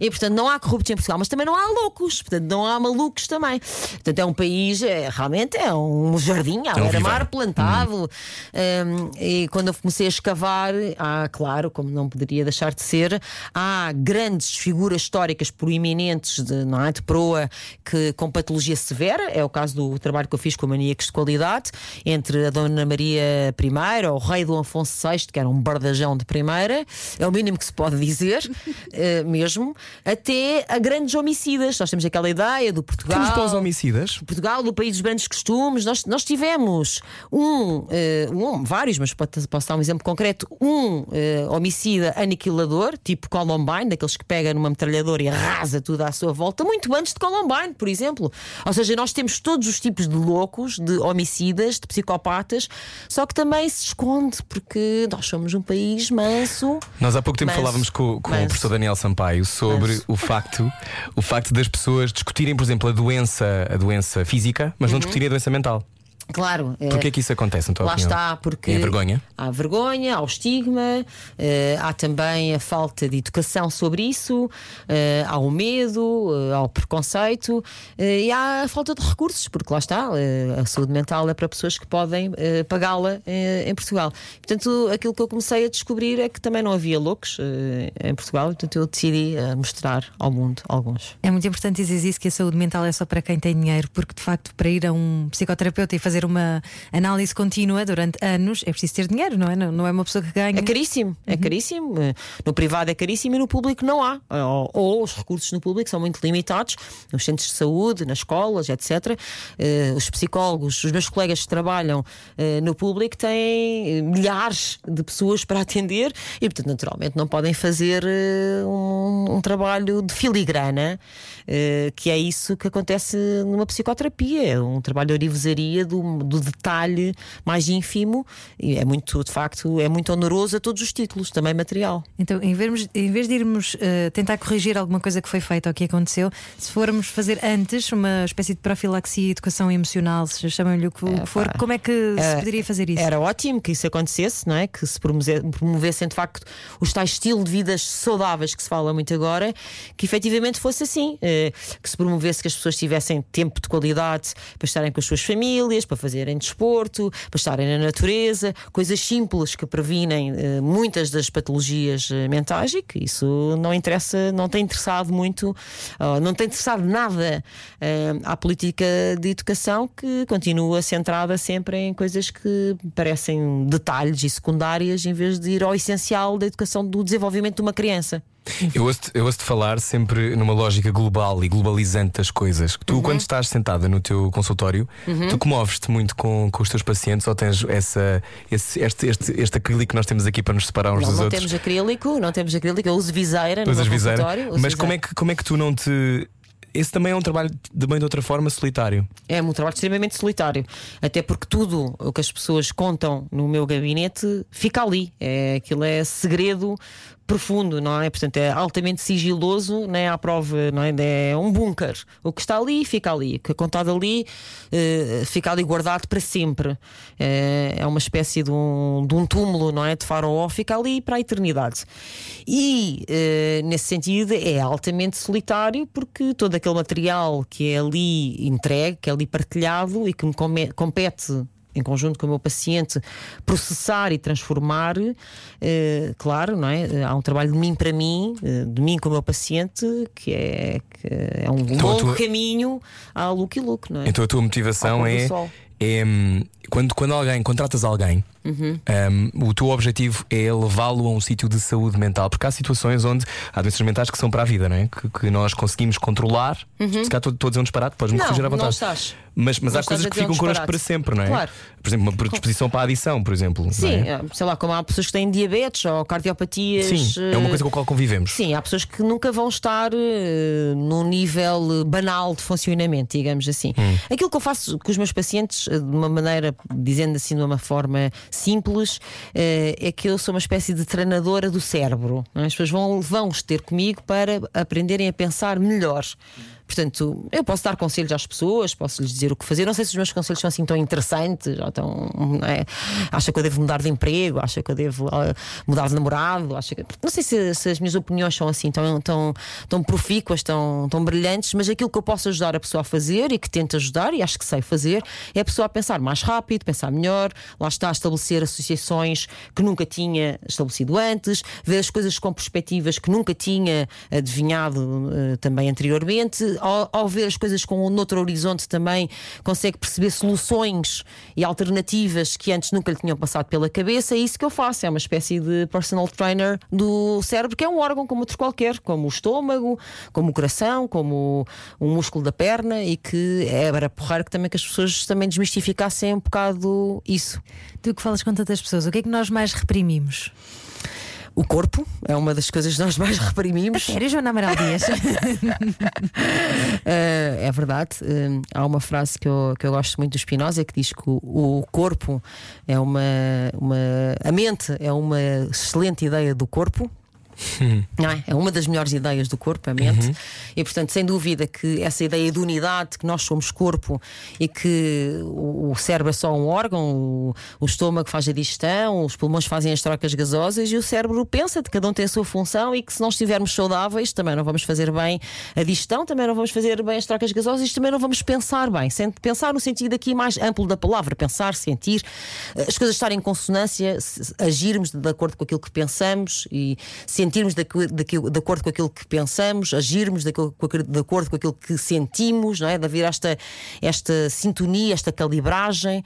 Speaker 4: E portanto não há corruptos em Portugal, mas também não há loucos. Portanto, não há malucos também. Portanto, é um país, é, realmente é um jardim,
Speaker 1: É um
Speaker 4: beira-mar
Speaker 1: viveiro.
Speaker 4: plantado. Um, e quando eu comecei a escavar, há, claro, como não poderia deixar de ser, há grandes figuras históricas proeminentes de, não é, de proa que, com patologia severa, é o caso do trabalho que eu fiz com maníacos de qualidade, entre a Dona Maria I, o rei Dom Afonso VI, que era um bardajão de primeira, é o mínimo que se pode dizer, eh, mesmo, até a grandes homicidas. Nós temos aquela ideia do Portugal.
Speaker 1: Temos para os homicidas?
Speaker 4: Portugal, do país dos grandes costumes, nós, nós tivemos um, eh, um, vários, mas pode- posso dar um exemplo concreto: um eh, homicida aniquilador, tipo Columbine, daqueles que pega numa metralhadora e arrasa tudo à sua volta, muito antes de Columbine, por exemplo. Ou seja, nós temos todos os tipos de loucos, de homicidas, de psicopatas, só que também se esconde, porque nós somos um país manso.
Speaker 1: Nós há pouco tempo
Speaker 4: Manso.
Speaker 1: falávamos com, com o
Speaker 4: Manso.
Speaker 1: professor Daniel Sampaio sobre
Speaker 4: Manso.
Speaker 1: o facto, o facto das pessoas discutirem, por exemplo, a doença, a doença física, mas não discutirem a doença mental.
Speaker 4: Claro. eh,
Speaker 1: Porquê é que isso acontece, tua
Speaker 4: Lá
Speaker 1: opinião?
Speaker 4: está, porque
Speaker 1: É a vergonha?
Speaker 4: há vergonha, há o estigma, eh, há também a falta de educação sobre isso, eh, há o medo, há o preconceito e há a falta de recursos, porque lá está, a saúde mental é para pessoas que podem pagá-la em Portugal. Portanto, aquilo que eu comecei a descobrir é que também não havia loucos em Portugal, portanto, eu decidi mostrar ao mundo alguns.
Speaker 2: É muito importante dizer isso que a saúde mental é só para quem tem dinheiro, porque de facto, para ir a um psicoterapeuta e fazer uma análise contínua durante anos é preciso ter dinheiro, não é? Não, não é uma pessoa que ganha.
Speaker 4: É caríssimo, é caríssimo. Eh, No privado é caríssimo e no público não há. Ou, ou os recursos no público são muito limitados, nos centros de saúde, nas escolas, etc. Eh, os psicólogos, os meus colegas que trabalham eh, no público têm eh, milhares de pessoas para atender e, portanto, naturalmente não podem fazer um, um trabalho de filigrana, que é isso que acontece numa psicoterapia, é um trabalho de orivesaria do, do detalhe mais ínfimo e é muito, de facto, é muito honoroso a todos os títulos, também material.
Speaker 2: Então, em vez, em vez de irmos eh, tentar corrigir alguma coisa que foi feita ou que aconteceu, se formos fazer antes uma espécie de profilaxia e educação emocional, se chamam-lhe o que que for, como é que se
Speaker 4: Eh,
Speaker 2: poderia fazer isso?
Speaker 4: Era ótimo que isso acontecesse, não é? Que se promovessem de facto os tais estilo de vidas saudáveis que se fala muito agora, que efetivamente fosse assim, eh, que se promovesse que as pessoas tivessem tempo de qualidade para estarem com as suas famílias, para fazerem desporto, para estarem na natureza, coisas simples que previnem eh, muitas das patologias eh, mentais e que isso não interessa, não tem interessado muito, não tem interessado nada eh, à política de educação que continua centrada sempre em coisas que parecem detalhes e secundárias em vez de ir ao essencial da educação do desenvolvimento de uma criança.
Speaker 1: Eu ouço-te eu ouço-te falar sempre numa lógica global e globalizante das coisas. Tu,
Speaker 4: Uhum.
Speaker 1: quando estás sentada no teu consultório, tu comoves-te muito com, com os teus pacientes ou tens essa, esse, este, este, este acrílico que nós temos aqui para nos separar uns
Speaker 4: Não,
Speaker 1: dos
Speaker 4: não
Speaker 1: outros?
Speaker 4: temos acrílico, não temos acrílico, eu uso viseira no
Speaker 1: Usas
Speaker 4: meu
Speaker 1: viseira.
Speaker 4: consultório.
Speaker 1: Mas como é, que, como é que tu não te. Esse também é um trabalho de bem de outra forma solitário.
Speaker 4: É um trabalho extremamente solitário. Até porque tudo o que as pessoas contam no meu gabinete fica ali. É, aquilo é segredo profundo, não é? Portanto, é altamente sigiloso, não é? À prova, não é? É um bunker. O que está ali, fica ali. O que é contado ali, eh, fica ali guardado para sempre. É, é uma espécie de um, de um túmulo, não é? De faraó, fica ali para a eternidade. E, eh, nesse sentido, é altamente solitário porque todo aquele material que é ali entregue, que é ali partilhado e que me compete em conjunto com o meu paciente, processar e transformar, eh, claro, não é? Há um trabalho de mim para mim, eh, de mim com o meu paciente, que é, que é um
Speaker 1: Então, a
Speaker 4: longo
Speaker 1: tua-
Speaker 4: caminho à look e look, não é?
Speaker 1: Então a tua motivação é, é hum, quando, quando alguém contratas alguém,
Speaker 4: Uhum.
Speaker 1: hum, o teu objetivo é levá-lo a um sítio de saúde mental, porque há situações onde há doenças mentais que são para a vida, não é? Que, que nós conseguimos controlar. Se calhar estou estou a dizer um disparate, podes-me
Speaker 4: Uhum. Não,
Speaker 1: corrigir à
Speaker 4: não
Speaker 1: vontade.
Speaker 4: estás.
Speaker 1: Mas, mas
Speaker 4: Não
Speaker 1: há coisas que
Speaker 4: dizer um
Speaker 1: ficam connosco para sempre, não é?
Speaker 4: Claro.
Speaker 1: Por exemplo, uma predisposição para a adição, por exemplo. não
Speaker 4: Sim,
Speaker 1: é?
Speaker 4: é, sei lá, como há pessoas que têm diabetes ou cardiopatias.
Speaker 1: Sim, é uma
Speaker 4: eh,
Speaker 1: coisa com a qual convivemos.
Speaker 4: Sim, há pessoas que nunca vão estar eh, num nível eh, banal de funcionamento, digamos assim.
Speaker 1: Hum.
Speaker 4: Aquilo que eu faço com os meus pacientes de uma maneira, dizendo assim de uma forma simples, eh, é que eu sou uma espécie de treinadora do cérebro. é? As pessoas vão, vão ter comigo para aprenderem a pensar melhor. Portanto, eu posso dar conselhos às pessoas, posso lhes dizer o que fazer. Não sei se os meus conselhos são assim tão interessantes, ou tão. é? Acha que eu devo mudar de emprego, acha que eu devo mudar de namorado, acha que. Não sei se, se as minhas opiniões são assim tão, tão, tão profícuas, tão, tão brilhantes, mas aquilo que eu posso ajudar a pessoa a fazer e que tento ajudar, e acho que sei fazer, é a pessoa a pensar mais rápido, pensar melhor, lá está a estabelecer associações que nunca tinha estabelecido antes, ver as coisas com perspectivas que nunca tinha adivinhado eh, também anteriormente, ao, ao ver as coisas com um outro horizonte também consegue perceber soluções e alternativas que antes nunca lhe tinham passado pela cabeça. É isso que eu faço, é uma espécie de personal trainer do cérebro, que é um órgão como outro qualquer, como o estômago, como o coração, como o músculo da perna, e que é para porrar que também que as pessoas também desmistificassem um bocado isso.
Speaker 2: Tu que falas com tantas pessoas, o que é que nós mais reprimimos?
Speaker 4: O corpo é uma das coisas que nós mais reprimimos.
Speaker 2: Sério, Joana Amaral Dias?
Speaker 4: Eh, é verdade. Eh, há uma frase que eu, que eu gosto muito do Spinoza que diz que o, o corpo é uma, uma. A mente é uma excelente ideia do corpo. Não é? é uma das melhores ideias do corpo, a mente, e portanto, sem dúvida que essa ideia de unidade, que nós somos corpo e que o, cérebro é só um órgão, o, estômago faz a digestão, os pulmões fazem as trocas gasosas e o cérebro pensa de cada um tem a sua função e que se não estivermos saudáveis também não vamos fazer bem a digestão, também não vamos fazer bem as trocas gasosas e também não vamos pensar bem. Pensar no sentido aqui mais amplo da palavra, pensar, sentir, as coisas estarem em consonância, agirmos de acordo com aquilo que pensamos e sentirmos de, acordo com aquilo que pensamos, agirmos de, acordo com aquilo que sentimos, não é? De haver esta, esta sintonia, esta calibragem.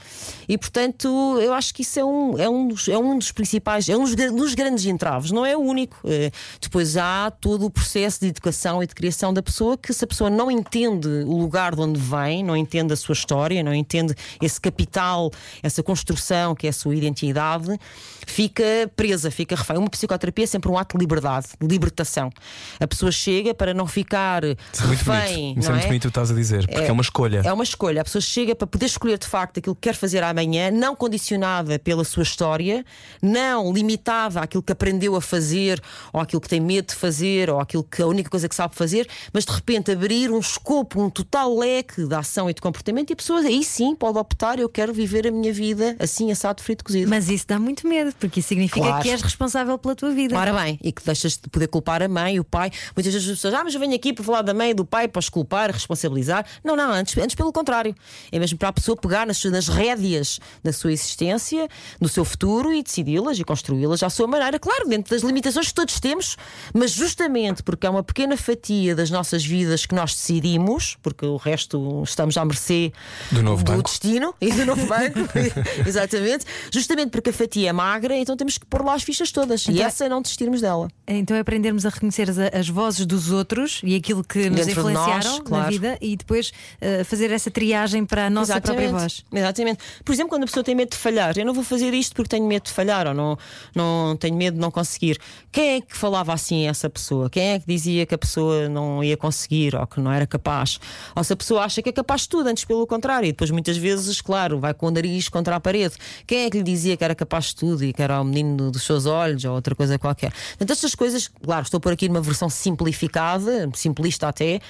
Speaker 4: E portanto, eu acho que isso é um, é um, dos, é um dos principais, é um dos, dos grandes entraves, não é o único. Eh, depois há todo o processo de educação e de criação da pessoa que, se a pessoa não entende o lugar de onde vem, não entende a sua história, não entende esse capital, essa construção que é a sua identidade, fica presa, fica refém. Uma psicoterapia é sempre um ato liberdade, de libertação. A pessoa chega para não ficar
Speaker 1: Isso é muito
Speaker 4: refém.
Speaker 1: bonito. Isso é
Speaker 4: não
Speaker 1: muito bonito o que estás a dizer, porque é, uma escolha.
Speaker 4: é uma escolha. A pessoa chega para poder escolher de facto aquilo que quer fazer amanhã, não condicionada pela sua história, não limitada àquilo que aprendeu a fazer, ou àquilo que tem medo de fazer, ou àquilo que a única coisa que sabe fazer, mas de repente abrir um escopo, um total leque de ação e de comportamento, e a pessoa aí sim pode optar: eu quero viver a minha vida assim, assado, frito, cozido.
Speaker 2: Mas isso dá muito medo, porque isso significa
Speaker 4: Claro.
Speaker 2: que és responsável pela tua vida.
Speaker 4: Ora bem, e que deixas de poder culpar a mãe, o pai. Muitas vezes as pessoas, ah, mas eu venho aqui para falar da mãe e do pai, para os culpar, responsabilizar. Não, não, antes, antes pelo contrário. É mesmo para a pessoa pegar nas, nas rédeas da sua existência, do seu futuro e decidi-las e construí-las à sua maneira. Claro, dentro das limitações que todos temos, mas justamente porque é uma pequena fatia das nossas vidas que nós decidimos, porque o resto estamos à mercê
Speaker 1: Do novo
Speaker 4: do
Speaker 1: banco.
Speaker 4: destino e do novo banco. Exatamente. Justamente porque a fatia é magra, então temos que pôr lá as fichas todas. e
Speaker 2: Então-
Speaker 4: essa não desistirmos dela.
Speaker 2: Então é aprendermos a reconhecer as, as vozes dos outros e aquilo que nos
Speaker 4: Dentro de nós,
Speaker 2: influenciaram na
Speaker 4: claro.
Speaker 2: vida e depois eh, fazer essa triagem para a nossa própria voz.
Speaker 4: Exatamente. Por exemplo, quando a pessoa tem medo de falhar, eu não vou fazer isto porque tenho medo de falhar ou não, não tenho medo de não conseguir. Quem é que falava assim a essa pessoa? Quem é que dizia que a pessoa não ia conseguir ou que não era capaz? Ou se a pessoa acha que é capaz de tudo, antes pelo contrário, e depois muitas vezes, claro, vai com o nariz contra a parede. Quem é que lhe dizia que era capaz de tudo e que era o menino dos seus olhos ou outra coisa qualquer? Portanto, estas coisas, claro, estou por aqui numa versão simplificada, simplista até,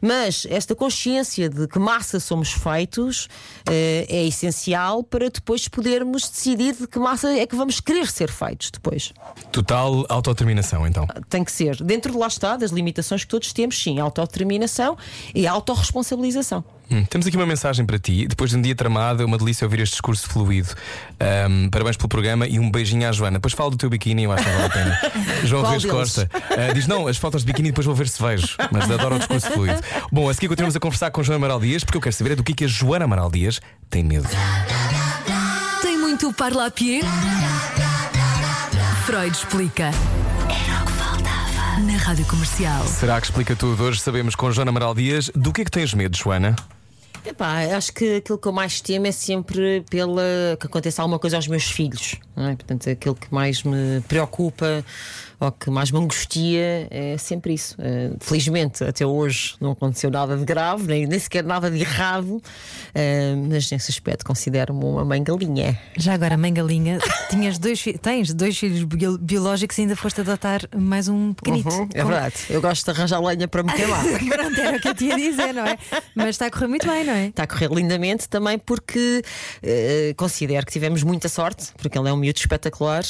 Speaker 4: mas esta consciência de que massa somos feitos eh, é essencial para depois podermos decidir de que massa é que vamos querer ser feitos depois.
Speaker 1: Total autodeterminação, então.
Speaker 4: Tem que ser, dentro de lá está, das limitações que todos temos, sim, autodeterminação e autorresponsabilização.
Speaker 1: Hum, temos aqui uma mensagem para ti. Depois de um dia tramado, é uma delícia ouvir este discurso fluido. Ahm, parabéns pelo programa e um beijinho à Joana. Depois fala do teu biquíni, eu acho que não vale a pena. João
Speaker 4: Qual
Speaker 1: Reis
Speaker 4: deles?
Speaker 1: Costa ah, diz: Não, as fotos de biquíni depois vou ver se vejo. Mas adoro o discurso fluido. Bom, a seguir continuamos a conversar com Joana Amaral Dias, porque eu quero saber é do que, é que a Joana Amaral Dias tem medo.
Speaker 5: Tem muito parlapier? Freud explica. Era o que faltava. Na rádio comercial.
Speaker 1: Será que explica tudo? Hoje sabemos com Joana Amaral Dias do que é que tens medo, Joana?
Speaker 4: Epá, acho que aquilo que eu mais temo é sempre pela que aconteça alguma coisa aos meus filhos. é? Portanto, aquilo que mais me preocupa ou que mais me angustia é sempre isso. Eh, felizmente, até hoje não aconteceu nada de grave, nem, nem sequer nada de errado, eh, mas nesse aspecto considero-me uma mãe galinha.
Speaker 2: Já agora, mãe galinha, tinhas dois, tens dois filhos bio- biológicos e ainda foste adotar mais um pequenito.
Speaker 4: Uhum, é
Speaker 2: Com-
Speaker 4: verdade. Eu gosto de arranjar lenha para me queimar.
Speaker 2: Pronto, era o que eu tinha a dizer, não é? Mas está a correr muito bem, não é?
Speaker 4: Está a correr lindamente também porque eh, considero que tivemos muita sorte, porque ele é um miúdo espetacular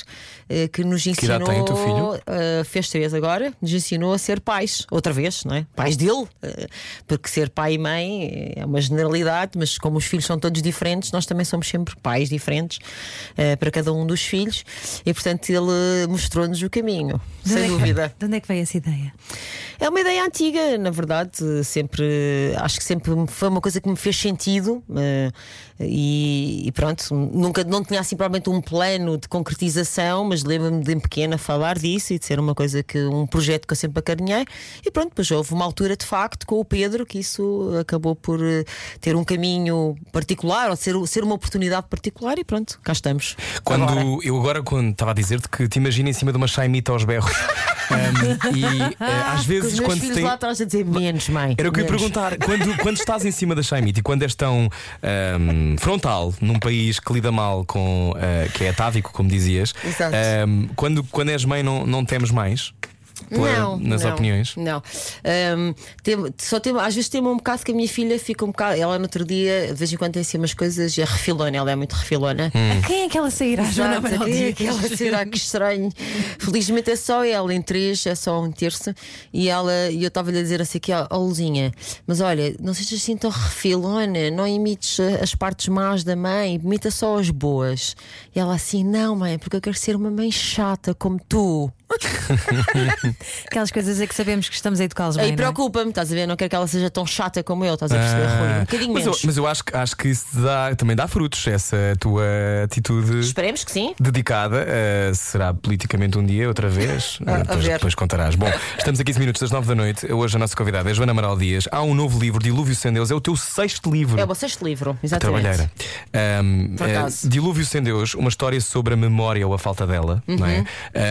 Speaker 4: que nos
Speaker 1: idade
Speaker 4: ensinou.
Speaker 1: tem o teu filho?
Speaker 4: Eh, fez três agora, nos ensinou a ser pais, outra vez, não é? Pais dele, eh, porque ser pai e mãe é uma generalidade, mas como os filhos são todos diferentes, nós também somos sempre pais diferentes eh, para cada um dos filhos e, portanto, ele mostrou-nos o caminho,
Speaker 2: De
Speaker 4: sem
Speaker 2: é que-
Speaker 4: dúvida.
Speaker 2: De onde é que veio essa ideia?
Speaker 4: É uma ideia antiga, na verdade, sempre acho que sempre foi uma coisa que me fez sentido e, e pronto, nunca não tinha assim provavelmente um plano de concretização, mas lembro-me de pequena falar disso e de ser uma coisa que um projeto que eu sempre acarinhei e pronto, depois houve uma altura de facto com o Pedro que isso acabou por eh, ter um caminho particular ou ser, ser uma oportunidade particular e pronto, cá estamos.
Speaker 1: Quando
Speaker 4: Agora.
Speaker 1: eu agora quando estava a dizer-te que te imagina em cima de uma chaimita aos berros. Um, e eh, às
Speaker 4: Com os
Speaker 1: vezes quando
Speaker 4: filhos
Speaker 1: tem.
Speaker 4: lá atrás a dizer menos, mãe.
Speaker 1: Era o que eu ia
Speaker 4: menos."
Speaker 1: perguntar. Quando, quando estás em cima da Chaimite e quando és tão frontal num país que lida mal com. ah, que é atávico, como dizias,
Speaker 4: Exato.
Speaker 1: ahm, quando, quando és mãe, não, não temes mais? Pela-
Speaker 4: Não,
Speaker 1: nas
Speaker 4: não,
Speaker 1: opiniões?
Speaker 4: Não. Ahm, tem- só tem, às vezes tem um bocado que a minha filha fica um bocado. Ela no outro dia, de vez em quando tem assim umas coisas e é refilona, ela é muito refilona.
Speaker 2: A quem é que ela sairá, Joana
Speaker 4: Exato,
Speaker 2: Amaral
Speaker 4: quem é que ela será que estranho. Felizmente é só ela em três, é só em terça. E ela e eu estava-lhe a dizer assim aqui, ó, ó, Luzinha, mas olha, não sejas assim tão refilona, não imites eh, as partes más da mãe, imita só as boas. E ela assim, não, mãe, porque eu quero ser uma mãe chata como tu.
Speaker 2: Aquelas coisas é que sabemos que estamos a educá-los bem.
Speaker 4: Aí
Speaker 2: não é?
Speaker 4: preocupa-me, estás a ver? Não quero que ela seja tão chata como eu, estás a perceber, Rui? Um bocadinho
Speaker 1: Ah, mas,
Speaker 4: menos.
Speaker 1: eu, mas eu acho, que- acho que isso dá- também dá frutos, essa tua atitude.
Speaker 4: Esperemos que sim.
Speaker 1: Dedicada, eh, será politicamente um dia, outra vez?
Speaker 4: Ah, a
Speaker 1: depois, depois contarás. Bom, estamos a 15 minutos das 9 da noite. Hoje a nossa convidada é Joana Amaral Dias. Há um novo livro, Dilúvio Sem Deus. É o teu sexto livro.
Speaker 4: É o sexto livro, exatamente.
Speaker 1: Trabalheira. Ahm,
Speaker 4: Por
Speaker 1: eh. Dilúvio Sem Deus, uma história sobre a memória ou a falta dela. Não é?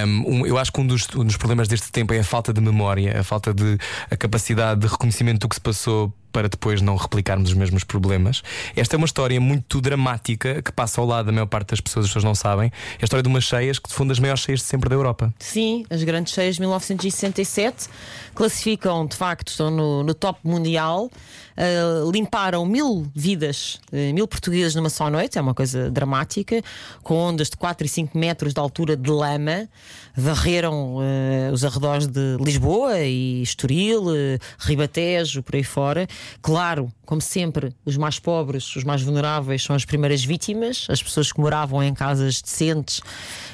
Speaker 4: Uhum.
Speaker 1: Um- eu acho que um dos, um dos problemas deste tempo é a falta de memória, a falta de a capacidade de reconhecimento do que se passou. Para depois não replicarmos os mesmos problemas. Esta é uma história muito dramática que passa ao lado da maior parte das pessoas, as pessoas não sabem. É a história de umas cheias que, de as maiores cheias de sempre da Europa.
Speaker 4: Sim, as grandes cheias de 1967 classificam, de facto, estão no, no top mundial. Uh, limparam mil vidas, uh, mil portugueses numa só noite, é uma coisa dramática, com ondas de 4 e 5 metros de altura de lama. Varreram uh, os arredores de Lisboa e Estoril, Ribatejo, por aí fora. Claro, como sempre, os mais pobres, os mais vulneráveis são as primeiras vítimas, as pessoas que moravam em casas decentes,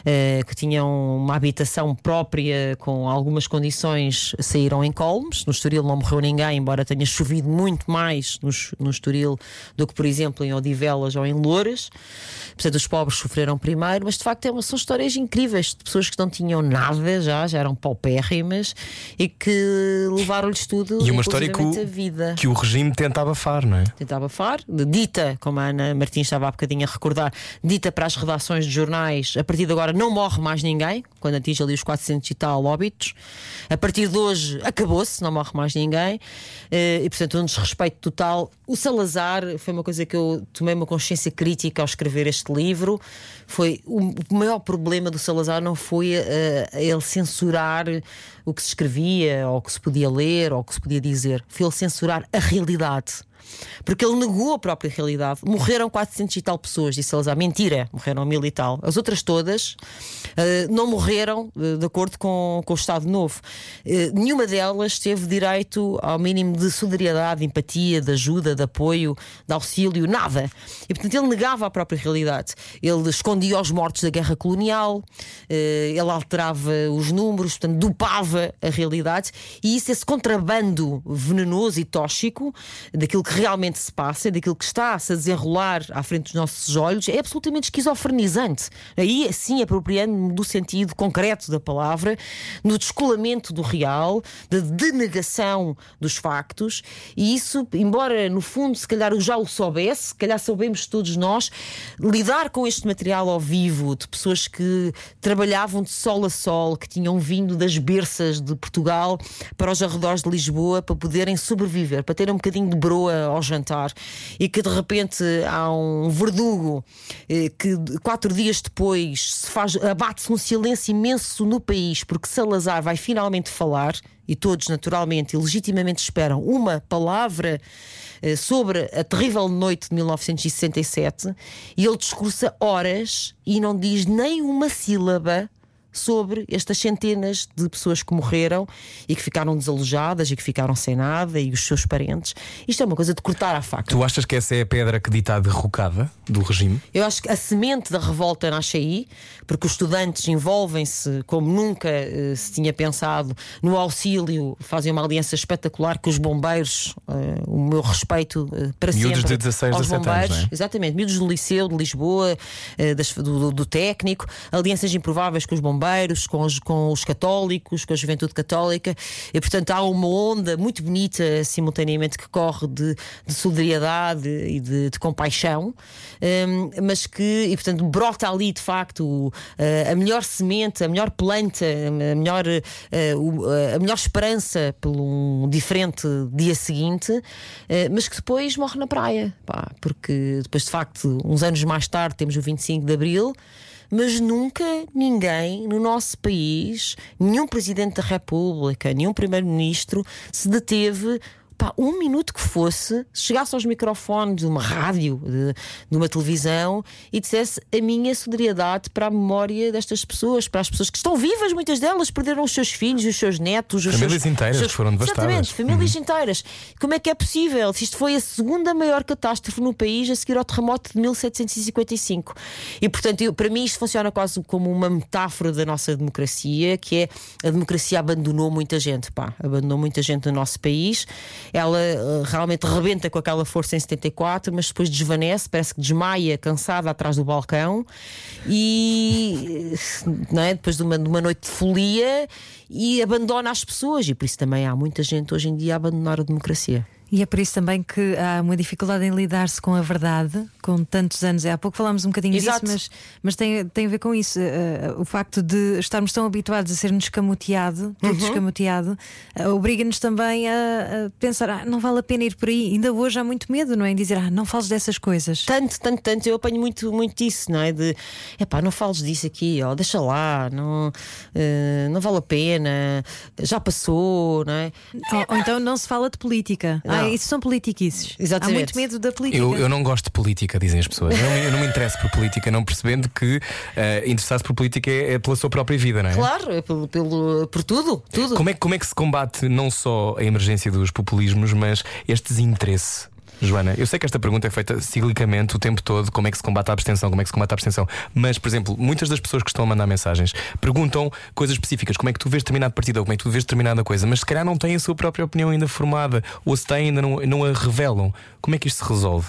Speaker 4: eh, que tinham uma habitação própria com algumas condições, saíram em colmes. No Estoril não morreu ninguém, embora tenha chovido muito mais no, no Estoril do que, por exemplo, em Odivelas ou em Louras. Portanto, os pobres sofreram primeiro, mas de facto é uma- são histórias incríveis de pessoas que não tinham nada já, já eram paupérrimas e que levaram-lhes tudo
Speaker 1: E uma história que o,
Speaker 4: a vida
Speaker 1: que o regime tenta abafar, não é?
Speaker 4: tentava abafar, dita, como a Ana Martins estava há bocadinho a recordar, dita para as redações de jornais, a partir de agora não morre mais ninguém, quando atinge ali os 400 e tal óbitos. A partir de hoje acabou-se, não morre mais ninguém. Eh, E portanto, um desrespeito total. O Salazar foi uma coisa que eu tomei uma consciência crítica ao escrever este livro. Foi o maior problema do Salazar não foi eh, ele censurar o que se escrevia, ou o que se podia ler, ou o que se podia dizer. Foi ele censurar a realidade. Porque ele negou a própria realidade. Morreram 400 e tal pessoas, disse Salazar. Mentira, morreram mil e tal. As outras todas eh, não morreram eh, de acordo com, com o Estado Novo. Eh, nenhuma delas teve direito ao mínimo de solidariedade, de empatia, de ajuda, de apoio, de auxílio, nada. E portanto ele negava a própria realidade. Ele escondia os mortos da guerra colonial, ele alterava os números, portanto dupava a realidade. E isso, esse contrabando venenoso e tóxico, daquilo que realmente se passa, daquilo que está-se a desenrolar à frente dos nossos olhos, é absolutamente esquizofrenizante. Aí, sim, apropriando-me do sentido concreto da palavra, no descolamento do real, da denegação dos factos, e isso, embora no fundo, se calhar eu já o soubesse, se calhar soubemos todos nós, lidar com este material ao vivo de pessoas que trabalhavam de sol a sol, que tinham vindo das berças de Portugal para os arredores de Lisboa para poderem sobreviver, para terem um bocadinho de broa ao jantar e que de repente há um verdugo eh, que quatro dias depois se faz, abate-se um silêncio imenso no país porque Salazar vai finalmente falar e todos naturalmente e legitimamente esperam uma palavra eh, sobre a terrível noite de 1967 e ele discursa horas e não diz nem uma sílaba sobre estas centenas de pessoas que morreram e que ficaram desalojadas e que ficaram sem nada e os seus parentes. Isto é uma coisa de cortar a faca.
Speaker 1: Tu achas que essa é a pedra que dita a derrocada do regime?
Speaker 4: Eu acho que a semente da revolta nasce aí, porque os estudantes envolvem-se como nunca eh, se tinha pensado no auxílio, fazem uma aliança espetacular com os bombeiros. eh, o meu respeito eh, para
Speaker 1: Miúdos
Speaker 4: sempre
Speaker 1: de 16,
Speaker 4: aos
Speaker 1: 17 anos,
Speaker 4: bombeiros.
Speaker 1: não é?
Speaker 4: Exatamente, miúdos do Liceu de Lisboa, eh, das- do, do- do técnico, alianças improváveis com os bombeiros, com os, com os católicos, com a juventude católica, e portanto há uma onda muito bonita simultaneamente que corre de, de solidariedade e de, de compaixão, hum, mas que, e portanto, brota ali de facto eh, a melhor semente, a melhor planta, a melhor, eh, a melhor esperança pelo um diferente dia seguinte, eh, mas que depois morre na praia, pá, porque depois de facto, uns anos mais tarde, temos o 25 de Abril. Mas nunca ninguém no nosso país, nenhum Presidente da República, nenhum Primeiro-Ministro se deteve. Pá, um minuto que fosse, chegasse aos microfones de uma rádio, de, de uma televisão e dissesse a minha solidariedade para a memória destas pessoas, para as pessoas que estão vivas, muitas delas perderam os seus filhos, os seus netos, os
Speaker 1: Famílias
Speaker 4: seus,
Speaker 1: inteiras
Speaker 4: seus-
Speaker 1: que foram devastadas. Uhum.
Speaker 4: Exatamente, famílias inteiras. Como é que é possível? Se isto foi a segunda maior catástrofe no país a seguir ao terremoto de 1755. E, portanto, eu- para mim isto funciona quase como uma metáfora da nossa democracia, que é a democracia abandonou muita gente, pá, abandonou muita gente no nosso país. Ela eh, realmente rebenta com aquela força em 74, mas depois desvanece, parece que desmaia, cansada atrás do balcão e eh, não é? depois de uma, de uma noite de folia e abandona as pessoas. E por isso também há muita gente hoje em dia a abandonar a democracia.
Speaker 2: E é por isso também que há uma dificuldade em lidar-se com a verdade, com tantos anos. Há pouco falámos um bocadinho
Speaker 4: Exato.
Speaker 2: disso, mas, mas tem, tem a ver com isso. Eh, o facto de estarmos tão habituados a ser-nos escamoteado, tudo
Speaker 4: Uhum.
Speaker 2: escamoteado, eh, obriga-nos também a, a pensar: ah, não vale a pena ir por aí. Ainda hoje há muito medo, não é? Em dizer, ah, não fales dessas coisas.
Speaker 4: Tanto, tanto, tanto, eu apanho muito, muito disso, não é? De epá, não fales disso aqui, ó, deixa lá, não, eh, não vale a pena, já passou, não é?
Speaker 2: Ou, ou então não se fala de política. Ah, Isso são politiquices.
Speaker 4: Exatamente.
Speaker 2: Há muito medo da política.
Speaker 1: Eu, eu não gosto de política, dizem as pessoas. Eu não, me- eu não me interesso por política, não percebendo que eh, interessar-se por política é, é pela sua própria vida, não é?
Speaker 4: Claro, é pelo, pelo, por tudo, tudo.
Speaker 1: Como é, que- como é que se combate não só a emergência dos populismos, mas este desinteresse? Joana, eu sei que esta pergunta é feita ciclicamente o tempo todo: como é que se combate a abstenção, como é que se combate a abstenção. Mas, por exemplo, muitas das pessoas que estão a mandar mensagens perguntam coisas específicas: como é que tu vês determinado partido, ou como é que tu vês determinada coisa, mas se calhar não têm a sua própria opinião ainda formada, ou se têm, ainda não, não a revelam. Como é que isto se resolve?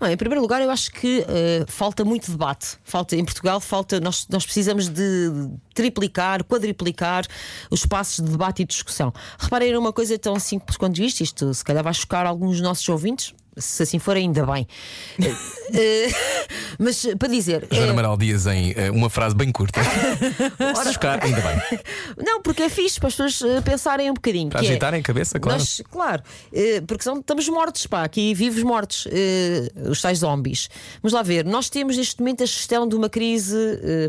Speaker 4: Bom, em primeiro lugar, eu acho que eh, falta muito debate. Falta em Portugal, falta nós, nós precisamos de triplicar, quadriplicar os espaços de debate e discussão. Reparem numa coisa tão simples quanto isto, isto se calhar vai chocar alguns dos nossos ouvintes. Se assim for, ainda bem. Eh, eh, mas para dizer.
Speaker 1: Joana
Speaker 4: eh,
Speaker 1: Amaral Dias em uma frase bem curta. Se chocar, ainda bem.
Speaker 4: não, porque é fixe para as pessoas pensarem um bocadinho.
Speaker 1: Para
Speaker 4: é,
Speaker 1: agitarem a cabeça, claro.
Speaker 4: Nós, claro, porque são, estamos mortos, pá, aqui vivos mortos, os tais zombies. Vamos lá ver, nós temos neste momento a gestão de uma crise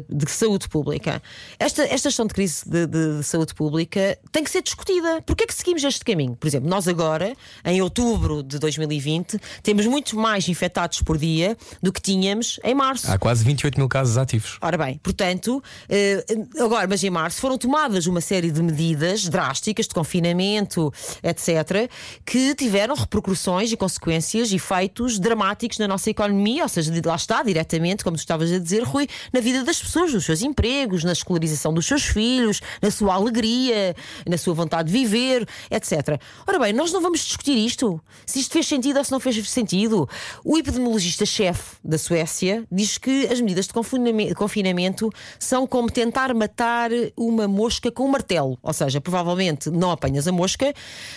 Speaker 4: de saúde pública. Esta, esta gestão de crise de, de- de saúde pública tem que ser discutida. Porquê é que seguimos este caminho? Por exemplo, nós agora, em outubro de 2020, temos muito mais infectados por dia do que tínhamos em março.
Speaker 1: Há quase 28 mil casos ativos.
Speaker 4: Ora bem, portanto, eh, agora, mas em março foram tomadas uma série de medidas drásticas de confinamento, etc., que tiveram repercussões e consequências, efeitos dramáticos na nossa economia, ou seja, lá está, diretamente, como tu estavas a dizer, Rui, na vida das pessoas, nos seus empregos, na escolarização dos seus filhos, na sua alegria, na sua vontade de viver, etc. Ora bem, nós não vamos discutir isto. Se isto fez sentido ou se não fez fez sentido. O epidemiologista-chefe da Suécia diz que as medidas de confiname- confinamento são como tentar matar uma mosca com um martelo. Ou seja, provavelmente não apanhas a mosca,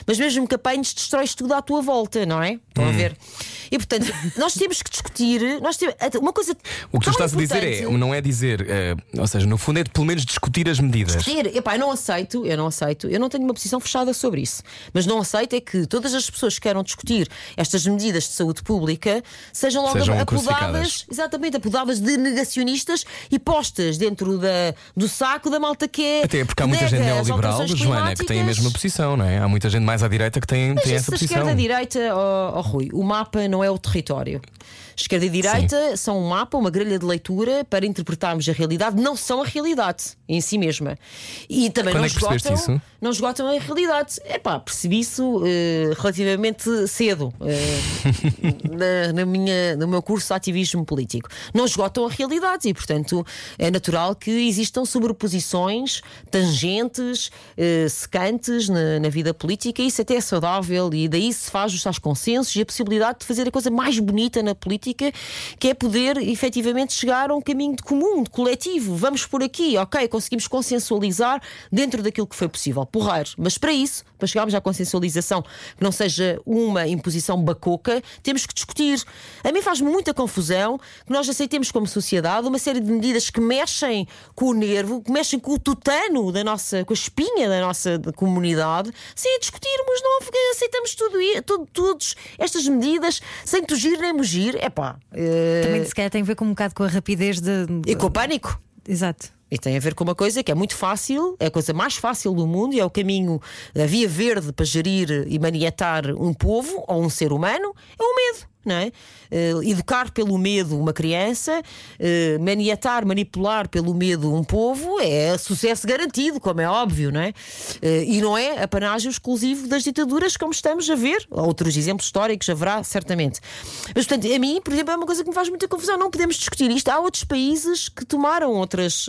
Speaker 4: mas mesmo que apanhes, destróis tudo à tua volta, não é? Estão
Speaker 1: Hum.
Speaker 4: a ver? E portanto, nós temos que discutir. Nós temos, uma coisa.
Speaker 1: O que tu estás a dizer é, não é dizer, eh, ou seja, no fundo é de pelo menos discutir as medidas.
Speaker 4: Discutir. Epá, eu não aceito, eu não aceito, eu não tenho uma posição fechada sobre isso. Mas não aceito é que todas as pessoas que queiram discutir estas medidas de saúde pública sejam logo
Speaker 1: Sejam
Speaker 4: apodadas, exatamente, apodadas de negacionistas e postas dentro da, do saco da malta que é.
Speaker 1: Até porque há muita gente neoliberal, Joana, que tem a mesma posição, não é? Há muita gente mais à direita que tem,
Speaker 4: Mas
Speaker 1: tem essa posição.
Speaker 4: esquerda e direita, ó ó, Rui, o mapa não é o território. Esquerda e direita são um mapa, uma grelha de leitura para interpretarmos a realidade, não são a realidade em si mesma. E também
Speaker 1: Quando
Speaker 4: não
Speaker 1: é
Speaker 4: esgotam,
Speaker 1: isso?
Speaker 4: não esgotam a realidade. É pá, percebi isso eh, relativamente cedo eh, na, na minha, no meu curso de ativismo político. Não esgotam a realidade e, portanto, é natural que existam sobreposições tangentes, eh, secantes na, na vida política. Isso até é saudável e daí se faz os tais consensos e a possibilidade de fazer a coisa mais bonita na política, que é poder efetivamente chegar a um caminho de comum, de coletivo. Vamos por aqui, ok, conseguimos consensualizar dentro daquilo que foi possível. Porreiro. Mas para isso, para chegarmos à consensualização que não seja uma imposição bacoca, temos que discutir. A mim faz-me muita confusão que nós aceitemos como sociedade uma série de medidas que mexem com o nervo, que mexem com o tutano da nossa, com a espinha da nossa comunidade, sem discutirmos, não aceitamos tudo, tudo, todos estas medidas sem tugir nem mugir. É pá.
Speaker 2: Também se calhar tem a ver com um bocado com a rapidez de.
Speaker 4: E com o pânico.
Speaker 2: Exato.
Speaker 4: E tem a ver com uma coisa que é muito fácil, é a coisa mais fácil do mundo e é o caminho, a via verde para gerir e manietar um povo ou um ser humano, é o medo. Não é? Eh, educar pelo medo uma criança, maniatar, manipular pelo medo um povo é sucesso garantido, como é óbvio, não é? Eh, e não é apanágio exclusivo das ditaduras, como estamos a ver. Outros exemplos históricos haverá, certamente. Mas, portanto, a mim, por exemplo, é uma coisa que me faz muita confusão. Não podemos discutir isto. Há outros países que tomaram outras,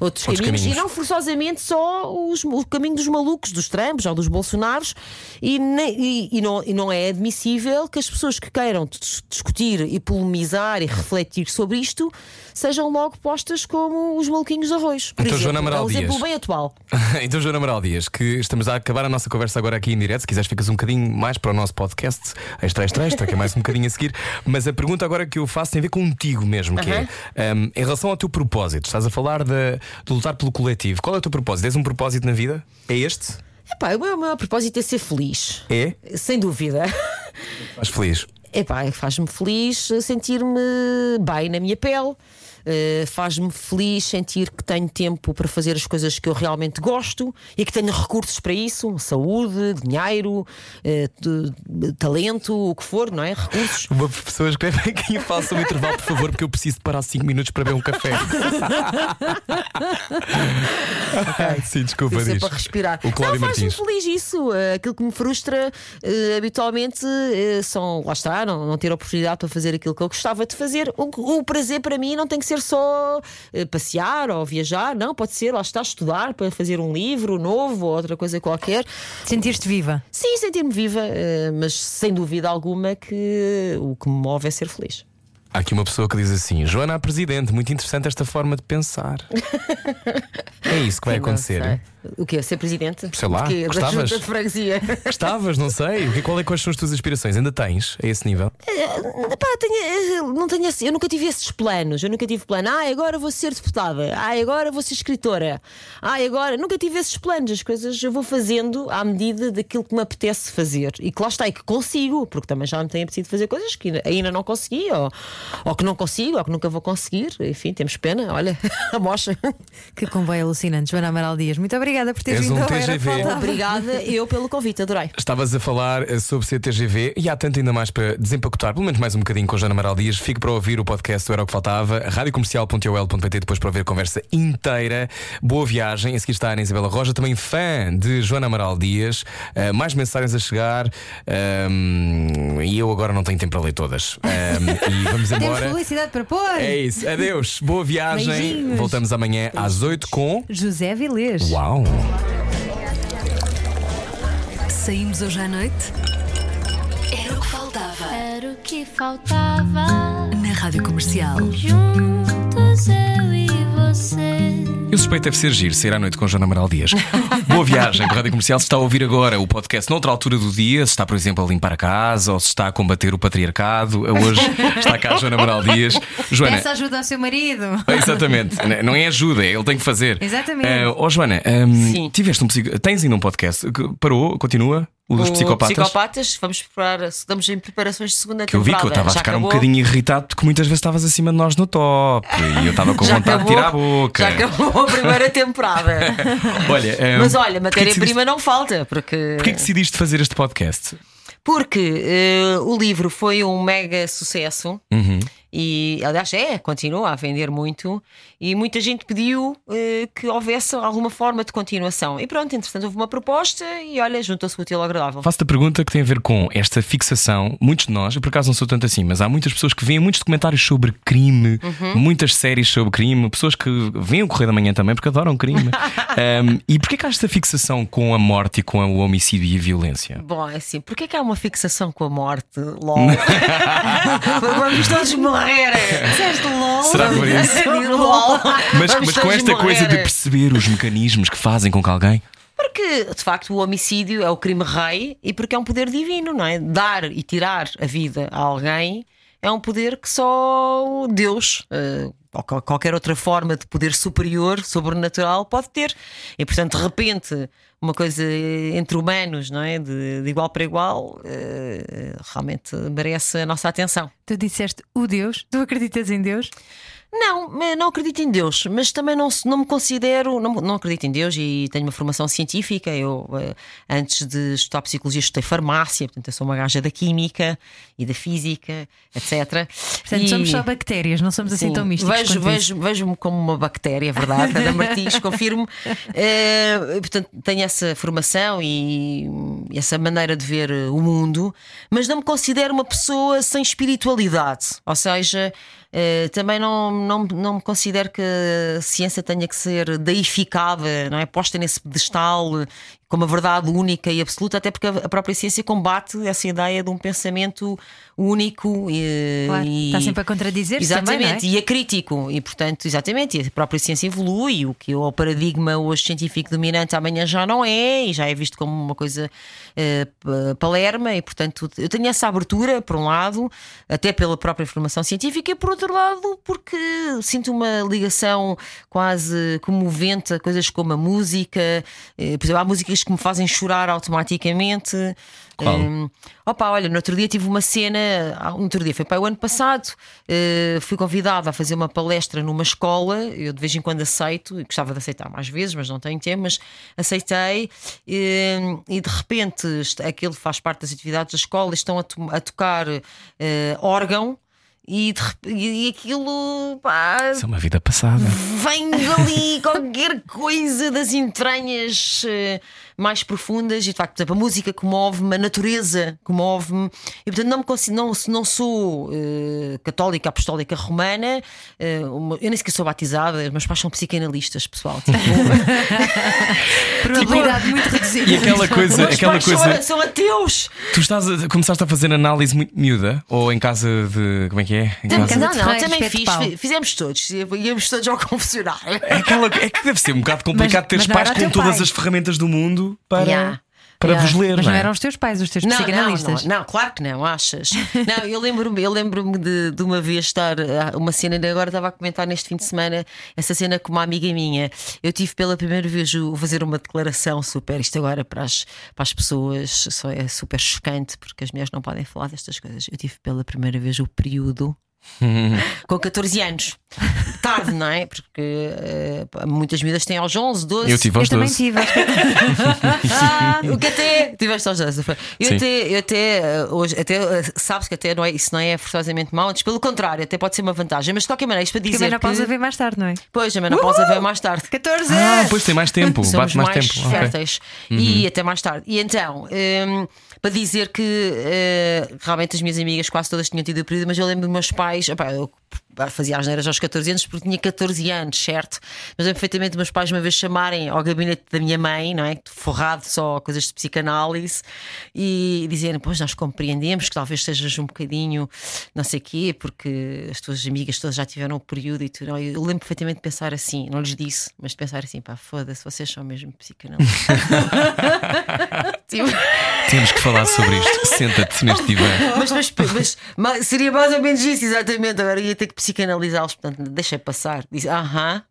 Speaker 4: outros,
Speaker 1: Outros
Speaker 4: caminhos,
Speaker 1: caminhos.
Speaker 4: e não forçosamente só os- o caminho dos malucos, dos Trumps ou dos Bolsonaros. E, nem- e- e não, e não é admissível que as pessoas que queiram dis- discutir e polemizar e refletir sobre isto sejam logo postas como os maluquinhos de arroz. Por
Speaker 1: Então,
Speaker 4: exemplo,
Speaker 1: Joana Amaral
Speaker 4: é um exemplo
Speaker 1: Dias.
Speaker 4: bem atual.
Speaker 1: então, Joana Amaral Dias, que estamos a acabar a nossa conversa agora aqui em direto. Se quiseres, ficas um bocadinho mais para o nosso podcast, extra, extra, extra, que é mais um bocadinho a seguir. Mas a pergunta agora que eu faço tem a ver contigo mesmo, que é um, em relação ao teu propósito. Estás a falar de, de lutar pelo coletivo. Qual é o teu propósito? Tens um propósito na vida? É este?
Speaker 4: Epá, o meu, meu propósito é ser feliz.
Speaker 1: É?
Speaker 4: Sem dúvida.
Speaker 1: Estás feliz?
Speaker 4: Epá, faz-me feliz sentir-me bem na minha pele. Eh, faz-me feliz sentir que tenho tempo para fazer as coisas que eu realmente gosto e que tenho recursos para isso, saúde, dinheiro, de- talento, o que for, não é? Recursos.
Speaker 1: Uma pessoa escreve aqui e faça um intervalo, por favor, porque eu preciso parar 5 minutos para beber um café. Sim, desculpa, diz.
Speaker 4: para respirar.
Speaker 1: O Cláudio
Speaker 4: não, faz-me feliz isso. Eh, Aquilo que me frustra eh, habitualmente são, lá está, não, não ter oportunidade para fazer aquilo que eu gostava de fazer. O, o prazer para mim não tem que ser só eh, passear ou viajar, não, pode ser, lá está, estudar para fazer um livro novo ou outra coisa qualquer.
Speaker 2: Sentiste viva?
Speaker 4: Sim, sentir-me viva, eh, mas sem dúvida alguma que o que me move é ser feliz.
Speaker 1: Há aqui uma pessoa que diz assim: Joana, a presidente, muito interessante esta forma de pensar. é isso que vai
Speaker 4: Não
Speaker 1: acontecer.
Speaker 4: O quê? Ser presidente?
Speaker 1: Sei lá?
Speaker 4: Da
Speaker 1: gostavas?
Speaker 4: junta de freguesia.
Speaker 1: Gostavas, não sei. O que- Qual é, quais são as tuas aspirações? Ainda tens a esse nível?
Speaker 4: Epá, tenho- não tenho, eu nunca tive esses planos. Eu nunca tive plano. Ah, agora vou ser deputada. Ah, agora vou ser escritora. Ah, agora. Nunca tive esses planos. As coisas eu vou fazendo à medida daquilo que me apetece fazer. E que lá está, e que consigo, porque também já me tem apetecido fazer coisas que ainda- ainda não consegui, ou, ou que não consigo, ou que nunca vou conseguir. Enfim, temos pena. Olha, a mocha.
Speaker 2: Que comboio alucinante. Joana Amaral Dias, muito obrigada por teres
Speaker 1: És
Speaker 2: vindo
Speaker 1: um
Speaker 2: ao Era
Speaker 1: TGV.
Speaker 2: Faltava.
Speaker 4: Obrigada eu pelo convite, adorei.
Speaker 1: Estavas a falar eh, sobre CTGV e há tanto ainda mais para desempacotar, pelo menos mais um bocadinho com Joana Amaral Dias. Fico para ouvir o podcast do Era o que Faltava, radiocomercial.ol.pt, depois para ouvir a conversa inteira. Boa viagem. A seguir está a Ana Isabela Roja, também fã de Joana Amaral Dias. Eh, mais mensagens a chegar ehm, e eu agora não tenho tempo para ler todas. Ehm, e vamos
Speaker 2: Temos
Speaker 1: embora.
Speaker 2: publicidade para pôr.
Speaker 1: É isso. Adeus. Boa viagem.
Speaker 2: Beijinhos.
Speaker 1: Voltamos amanhã às 8 com.
Speaker 2: José Vilês.
Speaker 1: Uau!
Speaker 5: Saímos hoje à noite?
Speaker 6: Era o que faltava. Era o que faltava.
Speaker 5: Rádio Comercial.
Speaker 6: Juntos eu e você.
Speaker 1: Eu suspeito deve ser giro sair à noite com Joana Amaral Dias. Boa viagem para a Rádio Comercial. Se está a ouvir agora o podcast noutra altura do dia, se está, por exemplo, a limpar a casa ou se está a combater o patriarcado, hoje está cá a Joana Amaral Dias. Joana.
Speaker 2: Peça ajuda ao seu marido.
Speaker 1: Exatamente, não é ajuda, é ele tem que fazer.
Speaker 2: Exatamente.
Speaker 1: Uh, oh, Joana, um,
Speaker 4: Sim.
Speaker 1: tiveste um psico... tens ainda um podcast parou, continua? O dos
Speaker 4: O
Speaker 1: psicopatas?
Speaker 4: Psicopatas, vamos preparar, estamos em preparações de segunda
Speaker 1: Que eu vi
Speaker 4: temporada.
Speaker 1: que eu estava a ficar um
Speaker 4: acabou?
Speaker 1: bocadinho irritado porque muitas vezes estavas acima de nós no top e eu estava com
Speaker 4: Já
Speaker 1: vontade
Speaker 4: acabou,
Speaker 1: de tirar a boca.
Speaker 4: Já acabou a primeira temporada.
Speaker 1: Olha, um,
Speaker 4: Mas olha, matéria-prima
Speaker 1: decidiste-
Speaker 4: não falta, porque.
Speaker 1: Porquê que decidiste fazer este podcast?
Speaker 4: Porque eh, o livro foi um mega sucesso
Speaker 1: Uhum.
Speaker 4: E, aliás, é, continua a vender muito. E muita gente pediu eh, que houvesse alguma forma de continuação. E pronto, entretanto, houve uma proposta e olha, juntou-se o útil ao agradável.
Speaker 1: Faço-te a pergunta que tem a ver com esta fixação. Muitos de nós, eu por acaso não sou tanto assim, mas há muitas pessoas que veem muitos documentários sobre crime,
Speaker 4: Uhum.
Speaker 1: muitas séries sobre crime, pessoas que veem o Correio da Manhã também porque adoram crime. Um, e porquê que há esta fixação com a morte e com o homicídio e a violência?
Speaker 4: Bom, é assim, porquê que há uma fixação com a morte? LOL. Vamos todos morrer. Disseste LOL?
Speaker 1: Será por isso?
Speaker 4: LOL.
Speaker 1: Mas, mas com esta coisa de
Speaker 4: morrer.
Speaker 1: perceber os mecanismos que fazem com que alguém.
Speaker 4: Porque, de facto, o homicídio é o crime rei e porque é um poder divino, não é? Dar e tirar a vida a alguém é um poder que só Deus. eh, ou qual- qualquer outra forma de poder superior, sobrenatural, pode ter. E portanto, de repente, uma coisa entre humanos, não é? De, de igual para igual, eh, realmente merece a nossa atenção.
Speaker 2: Tu disseste o Deus. Tu acreditas em Deus?
Speaker 4: Não, mas não acredito em Deus, mas também não, não me considero, não, não acredito em Deus e tenho uma formação científica. Eu, eh, antes de estudar psicologia, estudei farmácia, portanto, eu sou uma gaja da química e da física, etc.
Speaker 2: Portanto,
Speaker 4: E-
Speaker 2: somos só bactérias, não somos assim
Speaker 4: Sim,
Speaker 2: tão místicos.
Speaker 4: Vejo,
Speaker 2: isso.
Speaker 4: vejo, vejo-me como uma bactéria, é verdade. Ana Martins, confirmo. Eh, portanto, tenho essa formação e essa maneira de ver eh, o mundo, mas não me considero uma pessoa sem espiritualidade. Ou seja, eh, também não, não, não me considero que a ciência tenha que ser deificada, não é? Posta nesse pedestal como a verdade única e absoluta, até porque a própria ciência combate essa ideia de um pensamento único e,
Speaker 2: Claro,
Speaker 4: e-
Speaker 2: está sempre a contradizer-se
Speaker 4: Exatamente,
Speaker 2: também, é?
Speaker 4: e é crítico, e portanto, exatamente, e a própria ciência evolui, o que o paradigma hoje científico dominante amanhã já não é, e já é visto como uma coisa eh, p- palerma, e portanto, eu tenho essa abertura, por um lado, até pela própria formação científica, e por outro lado, porque sinto uma ligação quase comovente a coisas como a música, eh, por exemplo, há músicas que me fazem chorar automaticamente.
Speaker 1: Qual?
Speaker 4: Hum, opa, olha, no outro dia tive uma cena, ah, no outro dia foi para o ano passado, eh, fui convidada a fazer uma palestra numa escola. Eu de vez em quando aceito, e gostava de aceitar mais vezes, mas não tenho tempo, mas aceitei. eh, e de repente, aquilo faz parte das atividades da escola, estão a, to- a tocar eh, órgão. E, de e aquilo pá,
Speaker 1: Isso é uma vida passada.
Speaker 4: vem dali qualquer coisa das entranhas eh, mais profundas e de facto por exemplo, a música comove-me, a natureza comove-me e portanto não me consigo, não, se não sou eh, católica apostólica romana eh, uma- eu nem sequer sou batizada os meus pais são psicanalistas pessoal tipo,
Speaker 2: Probabilidade muito reduzida.
Speaker 1: E aquela coisa,
Speaker 4: meus
Speaker 1: aquela
Speaker 4: pais
Speaker 1: coisa.
Speaker 4: são, são ateus
Speaker 1: Tu estás a, começaste a fazer análise muito miúda? Ou em casa de. Como é que é? Em
Speaker 4: não,
Speaker 1: casa-
Speaker 4: não,
Speaker 2: Ferreiros,
Speaker 4: também fiz, fizemos todos íamos todos ao confessionário
Speaker 1: É, aquela, é que deve ser um bocado complicado
Speaker 2: Mas-
Speaker 1: teres
Speaker 2: mas não
Speaker 1: pais com todas
Speaker 2: pai.
Speaker 1: as ferramentas do mundo para,
Speaker 4: Yeah.
Speaker 1: para
Speaker 4: Yeah.
Speaker 1: vos ler.
Speaker 2: Mas
Speaker 1: não
Speaker 2: não
Speaker 1: é?
Speaker 2: eram os teus pais, os teus
Speaker 4: Não,
Speaker 2: psicanalistas.
Speaker 4: Não, não, não, claro que não, achas? Não, eu lembro-me eu lembro de, de uma vez estar ah, uma cena, ainda agora estava a comentar neste fim de semana essa cena com uma amiga minha. Eu tive pela primeira vez o fazer uma declaração super. Isto agora para as, para as pessoas só é super chocante porque as mulheres não podem falar destas coisas. Eu tive pela primeira vez o período. Com 14 anos, tarde, não é? Porque eh, muitas miúdas têm aos 11, 12.
Speaker 1: Eu tive
Speaker 2: Eu
Speaker 1: aos
Speaker 2: também
Speaker 1: 12.
Speaker 2: tive. acho que-
Speaker 4: Ah, o que até tiveste aos 12, não foi? Eu
Speaker 1: Sim.
Speaker 4: até, eu até eh, hoje, até eh, sabes que até não é, isso não é forçosamente mau, antes pelo contrário, até pode ser uma vantagem, mas de qualquer maneira, isto para
Speaker 2: Porque a
Speaker 4: dizer
Speaker 2: menopausa
Speaker 4: que,
Speaker 2: vem mais tarde, não é?
Speaker 4: pois a menopausa veio mais tarde.
Speaker 2: 14
Speaker 1: Ah, depois tem mais tempo,
Speaker 4: Somos
Speaker 1: bate mais,
Speaker 4: mais
Speaker 1: tempo.
Speaker 4: Férteis e até mais tarde. E então, hum, para dizer que eh, realmente as minhas amigas quase todas tinham tido o período, mas eu lembro dos meus pais, opá, eu fazia as neiras aos 14 anos porque tinha 14 anos, certo? Mas lembro perfeitamente meus pais uma vez chamarem ao gabinete da minha mãe, não é? Forrado só coisas de psicanálise e dizerem: Pois nós compreendemos que talvez sejas um bocadinho não sei quê, porque as tuas amigas todas já tiveram o período e tudo. Eu lembro perfeitamente de pensar assim, não lhes disse, mas de pensar assim: pá, foda-se, vocês são mesmo psicanalistas. tipo...
Speaker 1: Temos que falar sobre isto. Senta-te neste divã.
Speaker 4: Mas, mas, mas, mas, seria mais ou menos isso, exatamente. Agora ia ter que psicanalizá-los, portanto, deixei passar. Disse, aham.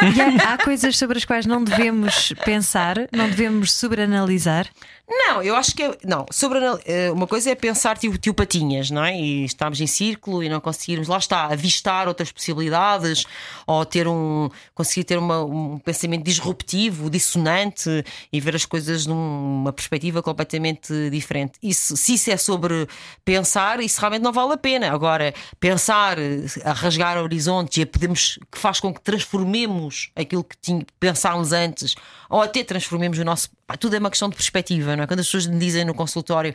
Speaker 2: há, há coisas sobre as quais não devemos pensar, não devemos sobreanalisar.
Speaker 4: Não, eu acho que é, não, sobre eh, uma coisa é pensar tipo tio patinhas, não é? E estamos em círculo e não conseguirmos, lá está, avistar outras possibilidades ou ter um conseguir ter uma, um pensamento disruptivo, dissonante e ver as coisas numa perspectiva completamente diferente. Isso, se isso é sobre pensar, isso realmente não vale a pena. Agora, pensar a rasgar horizontes e a podemos que faz com que transformemos aquilo que pensámos antes ou até transformemos o nosso. Tudo é uma questão de perspectiva, não é? Quando as pessoas me dizem no consultório.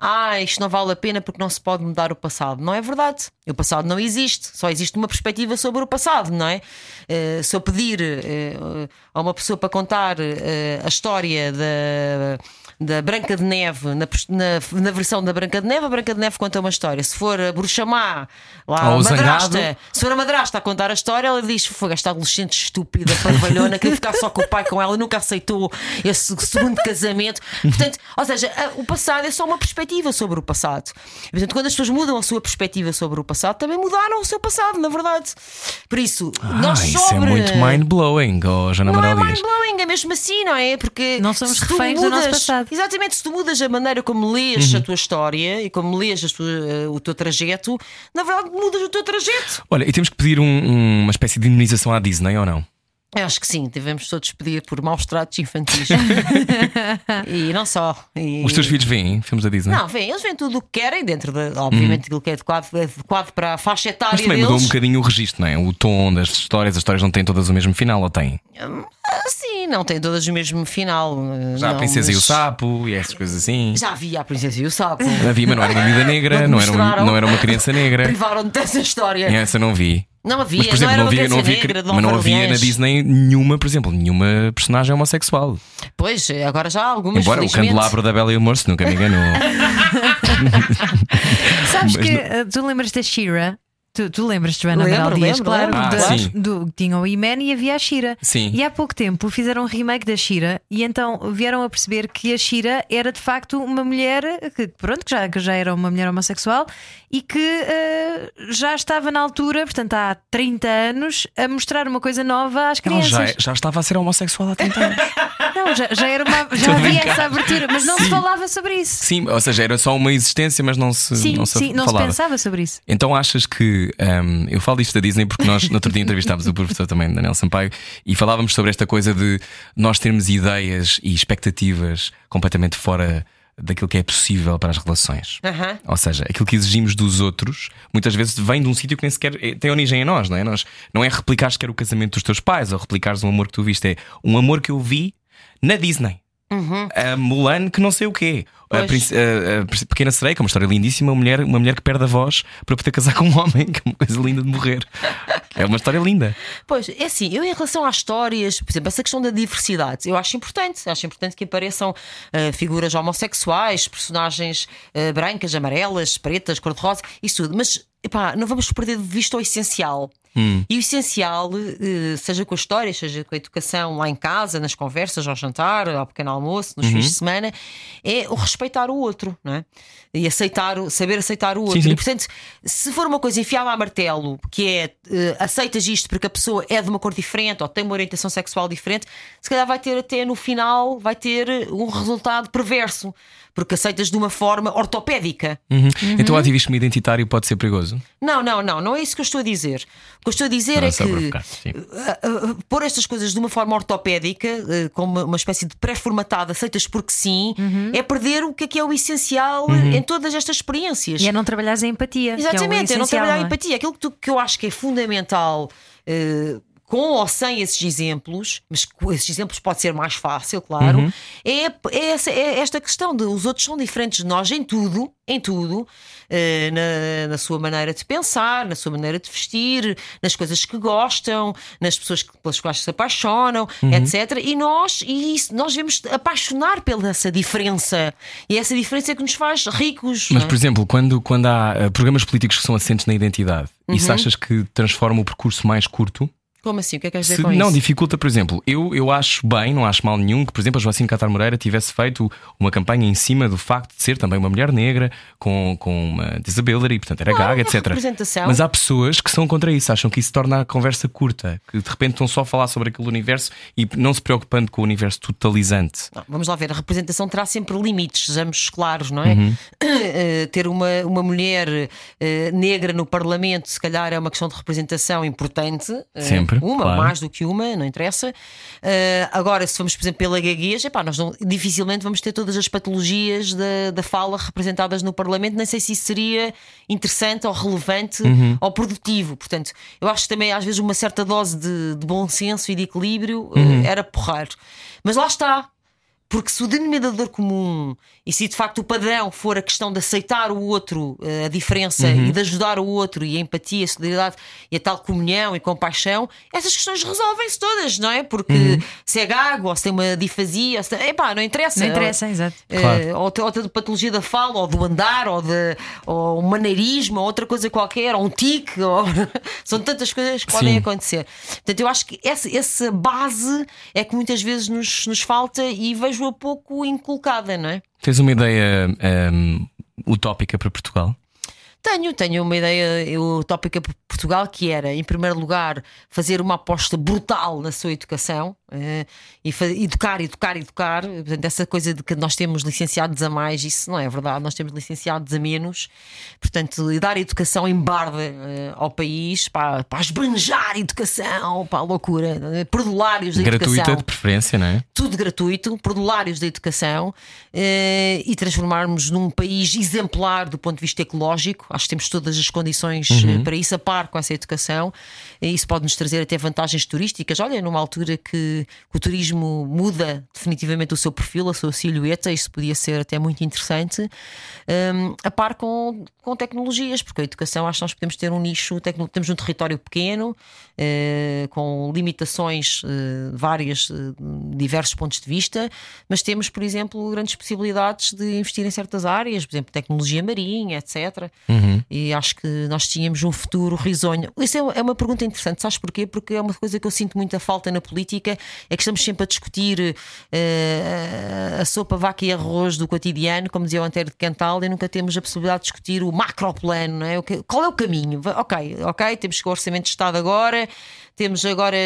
Speaker 4: Ah, isto não vale a pena porque não se pode mudar o passado. Não é verdade. O passado não existe. Só existe uma perspectiva sobre o passado, não é? Uh, se eu pedir uh, a uma pessoa para contar uh, a história da da Branca de Neve, na, na, na, versão da Branca de Neve, a Branca de Neve conta uma história. Se for a Bruxamá, lá
Speaker 1: Ou
Speaker 4: a madrasta, se for a madrasta a contar a história, ela diz: Foi esta adolescente estúpida, parvalhona, queria ficar só com o pai com ela, nunca aceitou esse segundo casamento. Portanto, ou seja, o passado é só uma perspectiva sobre o passado. Portanto, quando as pessoas mudam a sua perspectiva sobre o passado, também mudaram o seu passado, na verdade. Por isso,
Speaker 1: ah,
Speaker 4: nós
Speaker 1: isso
Speaker 4: sobre...
Speaker 1: é muito mind-blowing, oh, Jana
Speaker 4: Não
Speaker 1: é
Speaker 4: mind-blowing, é mesmo assim, não é? Porque
Speaker 2: não somos reféns do nosso passado.
Speaker 4: Exatamente, se tu mudas a maneira como lês uhum. a tua história e como lês tua, uh, o teu trajeto, na verdade mudas o teu trajeto.
Speaker 1: Olha, e temos que pedir um, uma espécie de indemnização à Disney ou não?
Speaker 4: Eu acho que sim, devemos todos pedir por maus tratos infantis. e não só. E...
Speaker 1: Os teus filhos veem filmes da Disney?
Speaker 4: Não, veem, eles veem tudo o que querem, dentro de, obviamente, aquilo que é adequado, adequado para a faixa etária.
Speaker 1: Mas também
Speaker 4: deles.
Speaker 1: mudou um bocadinho o registro, não é? O tom das histórias, as histórias não têm todas o mesmo final, ou têm?
Speaker 4: Sim, não têm todas o mesmo final.
Speaker 1: Já
Speaker 4: não,
Speaker 1: a Princesa
Speaker 4: mas...
Speaker 1: e o Sapo e essas coisas assim.
Speaker 4: Já havia a Princesa e o Sapo.
Speaker 1: Havia, mas não era uma vida negra, não, era, um, não era uma criança negra.
Speaker 4: Privaram-te dessa história.
Speaker 1: E essa não vi.
Speaker 4: Não havia,
Speaker 1: mas, por exemplo,
Speaker 4: não,
Speaker 1: não havia, não havia,
Speaker 4: negra,
Speaker 1: mas não havia na Disney nenhuma, por exemplo, nenhuma personagem homossexual.
Speaker 4: Pois, agora já há algumas.
Speaker 1: Embora o candelabro da Bela e o Morso nunca me enganou.
Speaker 2: Sabes mas que não... tu lembras da Shira? Tu, tu lembras-te, Joana Amaral Dias, claro,
Speaker 1: ah,
Speaker 2: do, do, tinha o Iman e havia a Shira.
Speaker 1: Sim.
Speaker 2: E há pouco tempo fizeram um remake da Shira e então vieram a perceber que a Shira era de facto uma mulher que, pronto, que já, que já era uma mulher homossexual e que uh, já estava na altura, portanto há 30 anos, a mostrar uma coisa nova às crianças.
Speaker 1: Não, já, já estava a ser homossexual há 30 anos.
Speaker 2: Não, já, já, era uma, já havia essa abertura, mas não sim. se falava sobre isso.
Speaker 1: Sim, ou seja, era só uma existência, mas não se,
Speaker 2: sim,
Speaker 1: não se
Speaker 2: sim,
Speaker 1: falava.
Speaker 2: não se pensava sobre isso.
Speaker 1: Então achas que um, eu falo isto da Disney porque nós no outro dia entrevistámos o professor também, Daniel Sampaio, e falávamos sobre esta coisa de nós termos ideias e expectativas completamente fora daquilo que é possível para as relações.
Speaker 4: Uhum.
Speaker 1: Ou seja, aquilo que exigimos dos outros muitas vezes vem de um sítio que nem sequer é, tem origem em nós, não é? Nós, não é replicar sequer o casamento dos teus pais ou replicares um amor que tu viste, é um amor que eu vi na Disney.
Speaker 4: Uhum.
Speaker 1: A Mulan, que não sei o quê. A, a, a, Pequena Sereia, que é uma história lindíssima. Uma mulher, uma mulher que perde a voz para poder casar com um homem, que é uma coisa linda de morrer. É uma história linda.
Speaker 4: Pois, é assim, eu em relação às histórias, por exemplo, essa questão da diversidade, eu acho importante. Acho importante que apareçam uh, figuras homossexuais, personagens uh, brancas, amarelas, pretas, cor-de-rosa, isso tudo. Mas epá, não vamos perder de vista o essencial.
Speaker 1: Hum.
Speaker 4: E o essencial, eh, seja com a história, seja com a educação lá em casa, nas conversas, ao jantar, ao pequeno almoço, nos uhum. fins de semana, é o respeitar o outro, não é? E aceitar, saber aceitar o outro.
Speaker 1: Sim, sim.
Speaker 4: E portanto, se for uma coisa enfiada a martelo, que é uh, aceitas isto porque a pessoa é de uma cor diferente ou tem uma orientação sexual diferente, se calhar vai ter até no final vai ter um resultado perverso porque aceitas de uma forma ortopédica.
Speaker 1: Uhum. Uhum. Então o ativismo identitário pode ser perigoso?
Speaker 4: Não, não, não, não é isso que eu estou a dizer. O que eu estou a dizer
Speaker 1: não,
Speaker 4: é que
Speaker 1: ficar,
Speaker 4: uh, uh, pôr estas coisas de uma forma ortopédica, uh, como uma espécie de pré-formatada, aceitas porque sim,
Speaker 2: uhum.
Speaker 4: é perder o que é que é o essencial
Speaker 1: Uhum.
Speaker 4: em todas estas experiências.
Speaker 2: E é não trabalhares a empatia.
Speaker 4: Exatamente,
Speaker 2: é,
Speaker 4: é não trabalhar a
Speaker 2: não é?
Speaker 4: empatia. Aquilo que, tu, que eu acho que é fundamental. Uh, com ou sem esses exemplos, mas com esses exemplos pode ser mais fácil, claro,
Speaker 1: Uhum.
Speaker 4: é, é, essa- é esta questão de os outros são diferentes de nós em tudo, em tudo, eh, na, na sua maneira de pensar, na sua maneira de vestir, nas coisas que gostam, nas pessoas que- pelas quais se apaixonam,
Speaker 1: Uhum.
Speaker 4: etc. E nós, e isso, nós devemos apaixonar pela essa diferença. E essa diferença é que nos faz ricos.
Speaker 1: Mas,
Speaker 4: é?
Speaker 1: por exemplo, quando, quando há eh, programas políticos que são assentes na identidade, isso achas que transforma o percurso mais curto?
Speaker 4: Como assim? O que é que queres dizer com
Speaker 1: não,
Speaker 4: isso?
Speaker 1: dificulta, por exemplo, eu, eu acho bem, não acho mal nenhum que, por exemplo, a Joacine Catar Moreira tivesse feito uma campanha em cima do facto de ser também uma mulher negra com, com uma disability, portanto era
Speaker 4: Claro,
Speaker 1: gaga, etc. Mas há pessoas que são contra isso, acham que isso torna a conversa curta, que de repente estão só a falar sobre aquele universo e não se preocupando com o universo totalizante.
Speaker 4: Não, vamos lá ver, a representação terá sempre limites, sejamos claros, não é?
Speaker 1: Uhum.
Speaker 4: Eh, ter uma, uma mulher eh, negra no Parlamento, se calhar, é uma questão de representação importante. eh,
Speaker 1: Sempre,
Speaker 4: Uma,
Speaker 1: claro.
Speaker 4: mais do que uma, não interessa. Eh, agora, se formos, por exemplo, pela gaguez, epá, nós não, dificilmente vamos ter todas as patologias da, da fala representadas no Parlamento. Nem sei se isso seria interessante ou relevante
Speaker 1: Uhum.
Speaker 4: ou produtivo. Portanto, eu acho que também, às vezes, uma certa dose de, de bom senso e de equilíbrio eh,
Speaker 1: Uhum.
Speaker 4: era porrar. Mas lá está. Porque se o denominador comum e se de facto o padrão for a questão de aceitar o outro, eh, a diferença
Speaker 1: Uhum.
Speaker 4: e de ajudar o outro e a empatia, a solidariedade e a tal comunhão e compaixão, essas questões resolvem-se todas, não é? Porque
Speaker 1: Uhum.
Speaker 4: se é gago ou se tem uma difasia, ou se tem... epá, não interessa.
Speaker 2: Não interessa, exato.
Speaker 4: Eh,
Speaker 1: Claro.
Speaker 4: ou, te- ou tem patologia da fala, ou do andar, ou, de, ou um maneirismo, ou outra coisa qualquer, ou um tique, ou... são tantas coisas que podem
Speaker 1: Sim.
Speaker 4: acontecer. Portanto, eu acho que essa, essa base é que muitas vezes nos, nos falta e vejo-a pouco inculcada, não é?
Speaker 1: Tens uma ideia ehm, utópica para Portugal?
Speaker 4: Tenho, tenho uma ideia utópica para Portugal que era, em primeiro lugar, fazer uma aposta brutal na sua educação eh, e educar, educar, educar. Portanto, essa coisa de que nós temos licenciados a mais, isso não é verdade, nós temos licenciados a menos. Portanto, dar educação em barda eh, ao país para, para esbanjar educação, para a loucura, eh, perdulários da
Speaker 1: Gratuita
Speaker 4: educação
Speaker 1: de preferência, não é?
Speaker 4: tudo gratuito, perdulários da educação eh, e transformarmos num país exemplar do ponto de vista ecológico. Acho que temos todas as condições eh, para isso, a par com essa educação. E isso pode nos trazer até vantagens turísticas. Olha, numa altura que o turismo muda definitivamente o seu perfil, a sua silhueta, isso podia ser até muito interessante, Hum, a par com, com tecnologias, porque a educação acho que nós podemos ter um nicho, temos um território pequeno, eh, com limitações eh, várias, eh, diversos pontos de vista, mas temos, por exemplo, grandes possibilidades de investir em certas áreas, por exemplo, tecnologia marinha, etc. E acho que nós tínhamos um futuro risonho. Isso é, é uma pergunta interessante, sabes porquê? Porque é uma coisa que eu sinto muita falta na política, é que estamos sempre a discutir eh, a sopa, vaca e arroz do cotidiano, como dizia o Antero de Cantal, e nunca temos a possibilidade de discutir o macroplano, não é? Qual é o caminho? Ok, ok, temos que o Orçamento de Estado agora, temos agora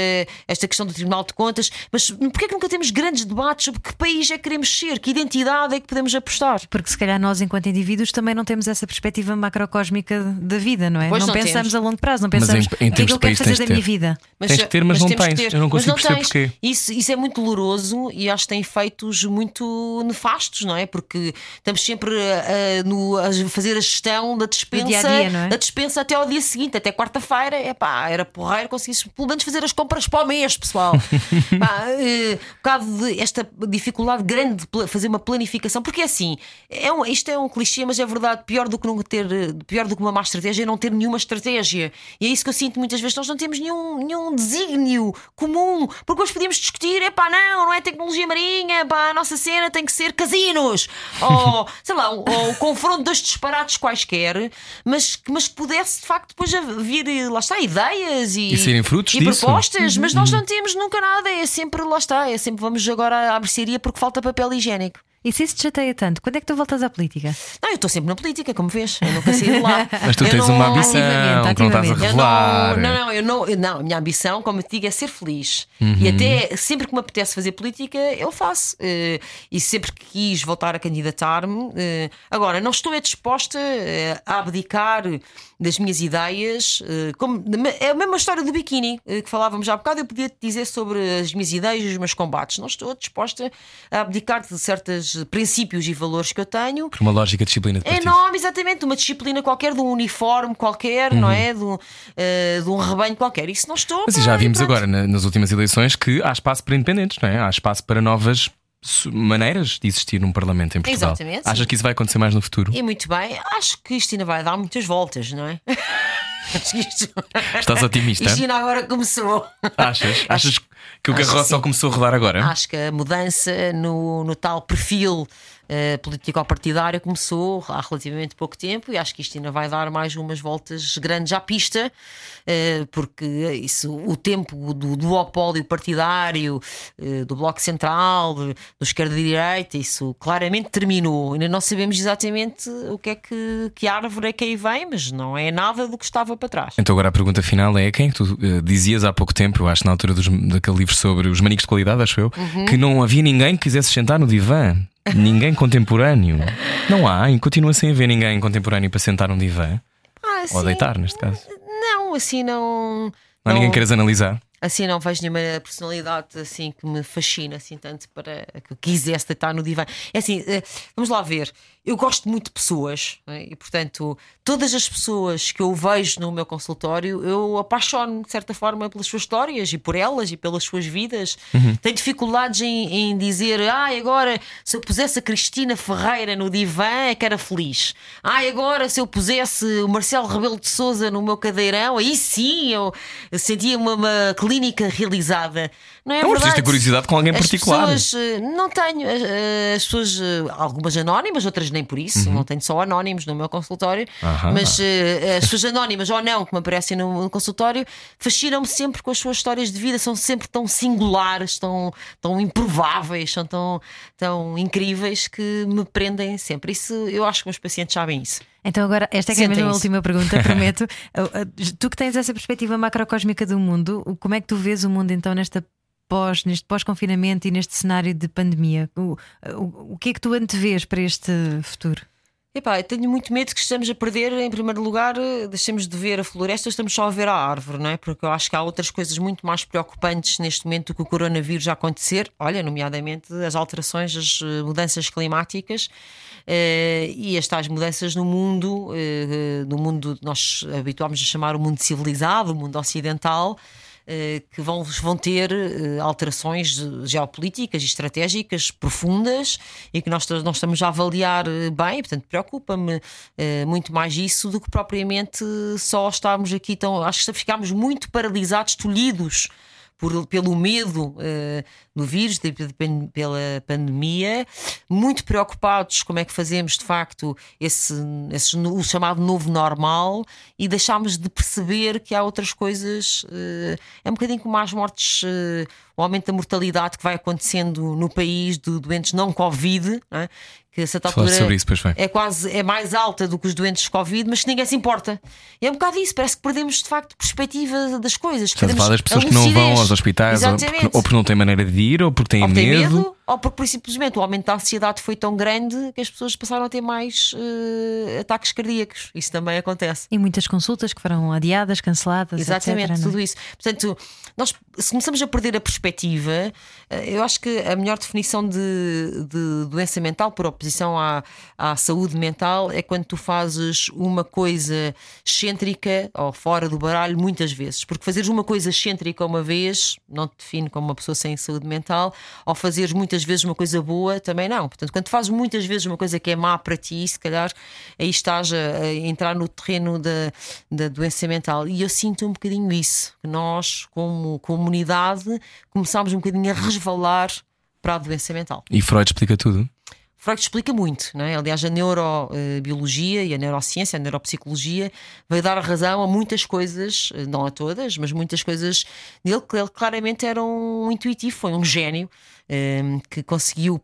Speaker 4: esta questão do Tribunal de Contas, mas porquê é que nunca temos grandes debates sobre que país é que queremos ser, que identidade é que podemos apostar?
Speaker 2: Porque se calhar nós, enquanto indivíduos, também não temos essa perspectiva macrocósmica da vida, não é?
Speaker 4: Pois não
Speaker 2: pensamos
Speaker 4: temos.
Speaker 2: a longo prazo, não
Speaker 1: Mas em-
Speaker 2: pensamos
Speaker 1: em
Speaker 2: o que é eu
Speaker 1: de
Speaker 2: quero fazer da minha vida.
Speaker 1: Tens que ter, mas não
Speaker 4: temos
Speaker 1: tens.
Speaker 4: ter.
Speaker 1: Eu não
Speaker 4: Mas
Speaker 1: consigo perceber
Speaker 4: tens.
Speaker 1: porquê.
Speaker 4: Isso, isso é muito doloroso e acho que tem efeitos muito nefastos, não é? Porque estamos sempre a, a- no- a fazer a gestão da dispensa,
Speaker 2: dia-a-dia, não é?
Speaker 4: da dispensa até ao dia seguinte, até quarta-feira. É pá, era porreiro conseguisse pelo menos fazer as compras para o mês, pessoal. pá, eh, um bocado de esta dificuldade grande de fazer uma planificação, porque é assim, é um, isto é um clichê, mas é verdade, pior do que não ter, pior do que uma má estratégia é não ter nenhuma estratégia. E é isso que eu sinto muitas vezes, nós não temos nenhum, nenhum desígnio comum, porque hoje podíamos discutir, é pá, não, não é tecnologia marinha, pá, a nossa cena tem que ser casinos, ou sei lá, ou o confronto dos disparates quaisquer, mas, mas que pudesse de facto depois vir, lá está, ideias e,
Speaker 1: E serem frutos
Speaker 4: e propostas, mas nós não temos nunca nada, é sempre, lá está, é sempre vamos agora à mercearia porque falta papel higiênico.
Speaker 2: E se isso te chateia tanto, quando é que tu voltas à política?
Speaker 4: Não, eu estou sempre na política, como vês, eu nunca saí de lá.
Speaker 1: Mas tu
Speaker 4: Eu
Speaker 1: tens
Speaker 4: não-
Speaker 1: uma ambição
Speaker 2: Ativamente,
Speaker 1: que não estás a
Speaker 2: ativamente.
Speaker 4: Eu
Speaker 1: revelar.
Speaker 4: não, não, não, eu não, eu não, a minha ambição, como eu te digo, é ser feliz.
Speaker 1: Uhum.
Speaker 4: E até sempre que me apetece fazer política, eu faço. Eh, e sempre que quis voltar a candidatar-me. eh, agora, não estou é disposta eh, a abdicar das minhas ideias. como, é a mesma história do biquíni que falávamos já há bocado. Eu podia te dizer sobre as minhas ideias e os meus combates. Não estou disposta a abdicar de certas aqueles princípios e valores que eu tenho.
Speaker 1: Por uma lógica de disciplina
Speaker 4: É enorme, exatamente, uma disciplina qualquer, de um uniforme qualquer, não é? De um, eh, de um rebanho qualquer. Isso não estou.
Speaker 1: Uhum. Mas
Speaker 4: pá,
Speaker 1: já vimos agora na- nas últimas eleições que há espaço para independentes, não é? Há espaço para novas maneiras de existir num Parlamento em Portugal.
Speaker 4: Exatamente,
Speaker 1: Achas que isso vai acontecer mais no futuro?
Speaker 4: E muito bem, acho que isto ainda vai dar muitas voltas, não é?
Speaker 1: Estás otimista?
Speaker 4: isto ainda agora começou.
Speaker 1: Achas? Achas que o carroça
Speaker 4: que
Speaker 1: só começou a rodar agora?
Speaker 4: Acho que a mudança no, no tal perfil eh, político-partidário começou há relativamente pouco tempo e acho que isto ainda vai dar mais umas voltas grandes à pista, eh, porque isso, o tempo do duopólio partidário, eh, do Bloco Central, de- do esquerda e direita, isso claramente terminou. Ainda não sabemos exatamente o que é que, que árvore é que aí vem, mas não é nada do que estava para trás.
Speaker 1: Então agora a pergunta final é quem é tu dizias há pouco tempo, eu acho na altura dos, daquele livro sobre os manicos de qualidade, acho eu,
Speaker 4: Uhum.
Speaker 1: que não havia ninguém que quisesse sentar no divã. Ninguém contemporâneo. Não há, e continua sem haver ninguém contemporâneo para sentar num divã.
Speaker 4: Ah,
Speaker 1: Ou deitar, neste caso.
Speaker 4: Não, assim não.
Speaker 1: Não há ninguém que queiras analisar.
Speaker 4: Assim não vejo nenhuma personalidade assim que me fascina assim tanto para que eu quisesse deitar no divã. É assim, eh, vamos lá ver. Eu gosto muito de pessoas é? e, portanto, todas as pessoas que eu vejo no meu consultório, eu apaixono de certa forma pelas suas histórias e por elas e pelas suas vidas. Tenho dificuldades em, em dizer, ai, agora se eu pusesse a Cristina Ferreira no divã é que era feliz. Ai, agora se eu pusesse o Marcelo Rebelo de Souza no meu cadeirão, aí sim eu, sentia uma, uma clínica realizada. Não é
Speaker 1: Não,
Speaker 4: verdade?
Speaker 1: ter curiosidade com alguém
Speaker 4: As
Speaker 1: particular.
Speaker 4: pessoas, eh, não tenho. eh, As pessoas, eh, algumas anónimas, outras nem por isso. Não tenho só anónimos no meu consultório.
Speaker 1: Uhum.
Speaker 4: Mas eh, as pessoas anónimas ou não que me aparecem no, no consultório fascinam-me sempre com as suas histórias de vida. São sempre tão singulares, tão, tão improváveis, são tão, tão incríveis que me prendem sempre. Isso eu acho que meus pacientes sabem isso.
Speaker 2: Então, agora, esta é, que é a
Speaker 4: Sentem-se.
Speaker 2: última pergunta, prometo. Uh, uh, tu que tens essa perspectiva macrocósmica do mundo, como é que tu vês o mundo então nesta pós, neste pós-confinamento e neste cenário de pandemia? O, o, o que é que tu antevês para este futuro?
Speaker 4: Epá, eu tenho muito medo que estejamos a perder, em primeiro lugar, eh, deixemos de ver a floresta, estamos só a ver a árvore, não é? Porque eu acho que há outras coisas muito mais preocupantes neste momento do que o coronavírus a acontecer. Olha, nomeadamente as alterações, as eh, mudanças climáticas eh, e as tais mudanças no mundo, eh, no mundo que nós habituámos a chamar o mundo civilizado, o mundo ocidental. Eh, Que vão, vão ter eh, alterações geopolíticas e estratégicas profundas e que nós não estamos a avaliar eh, bem, portanto, preocupa-me muito mais isso do que propriamente só estarmos aqui tão. Acho que ficámos muito paralisados, tolhidos por, pelo medo eh, do vírus, de- de- pen- pela pandemia, muito preocupados como é que fazemos de facto esse, esse o chamado novo normal e deixámos de perceber que há outras coisas. eh, é um bocadinho como as mortes, eh, o aumento da mortalidade que vai acontecendo no país de doentes não Covid, não é? Que a altura
Speaker 1: sobre isso,
Speaker 4: é quase é mais alta do que os doentes de Covid, mas que ninguém se importa. E é um bocado isso, parece que perdemos de facto perspectiva das coisas.
Speaker 1: Estás a falar das pessoas que não vão aos hospitais ou porque, ou porque não têm maneira de ir ou porque têm
Speaker 4: Ou porque têm
Speaker 1: medo.
Speaker 4: Ou porque simplesmente o aumento da ansiedade foi tão grande que as pessoas passaram a ter mais eh, ataques cardíacos. Isso também acontece.
Speaker 2: E muitas consultas que foram adiadas, canceladas.
Speaker 4: Exatamente,
Speaker 2: etc, é?
Speaker 4: tudo isso. Portanto, nós se começamos a perder a perspectiva, eh, eu acho que a melhor definição de, de doença mental, por oposição à, à saúde mental, é quando tu fazes uma coisa excêntrica ou fora do baralho muitas vezes. Porque fazeres uma coisa excêntrica uma vez não te define como uma pessoa sem saúde mental, ou fazeres muitas vezes uma coisa boa também não. Portanto, quando fazes muitas vezes uma coisa que é má para ti, se calhar aí estás a, a entrar no terreno da, da doença mental. E eu sinto um bocadinho isso, que nós, como comunidade, começámos um bocadinho a resvalar para a doença mental.
Speaker 1: E Freud explica tudo.
Speaker 4: Freud explica muito, não é? Aliás, a neurobiologia e a neurociência, a neuropsicologia, veio dar razão a muitas coisas, eh, não a todas, mas muitas coisas dele, que ele claramente era um intuitivo, foi um gênio. eh, Que conseguiu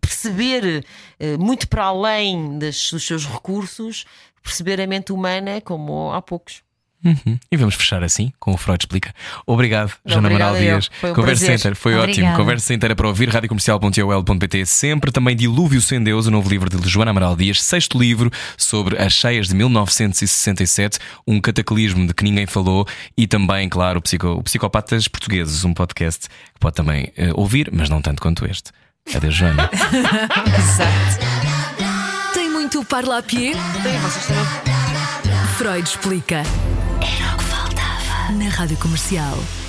Speaker 4: perceber eh, muito para além das- dos seus recursos, perceber a mente humana como há poucos.
Speaker 1: Uhum. E vamos fechar assim, com o Freud explica. Obrigado, Joana Amaral. Dias.
Speaker 4: Foi um
Speaker 1: Conversa
Speaker 4: prazer.
Speaker 1: Center, foi
Speaker 2: Obrigada.
Speaker 1: ótimo. Conversa Center para ouvir, radiocomercial.ol.pt sempre. Também Dilúvio Sem Deus, o novo livro de Joana Amaral Dias, sexto livro sobre as cheias de 1967, um cataclismo de que ninguém falou. E também, claro, o, Psico, o Psicopatas Portugueses, um podcast que pode também eh, ouvir, mas não tanto quanto este. Adeus, Joana.
Speaker 5: Tem muito parlapier?
Speaker 4: Tem, vocês também.
Speaker 5: Freud explica. Na Rádio Comercial.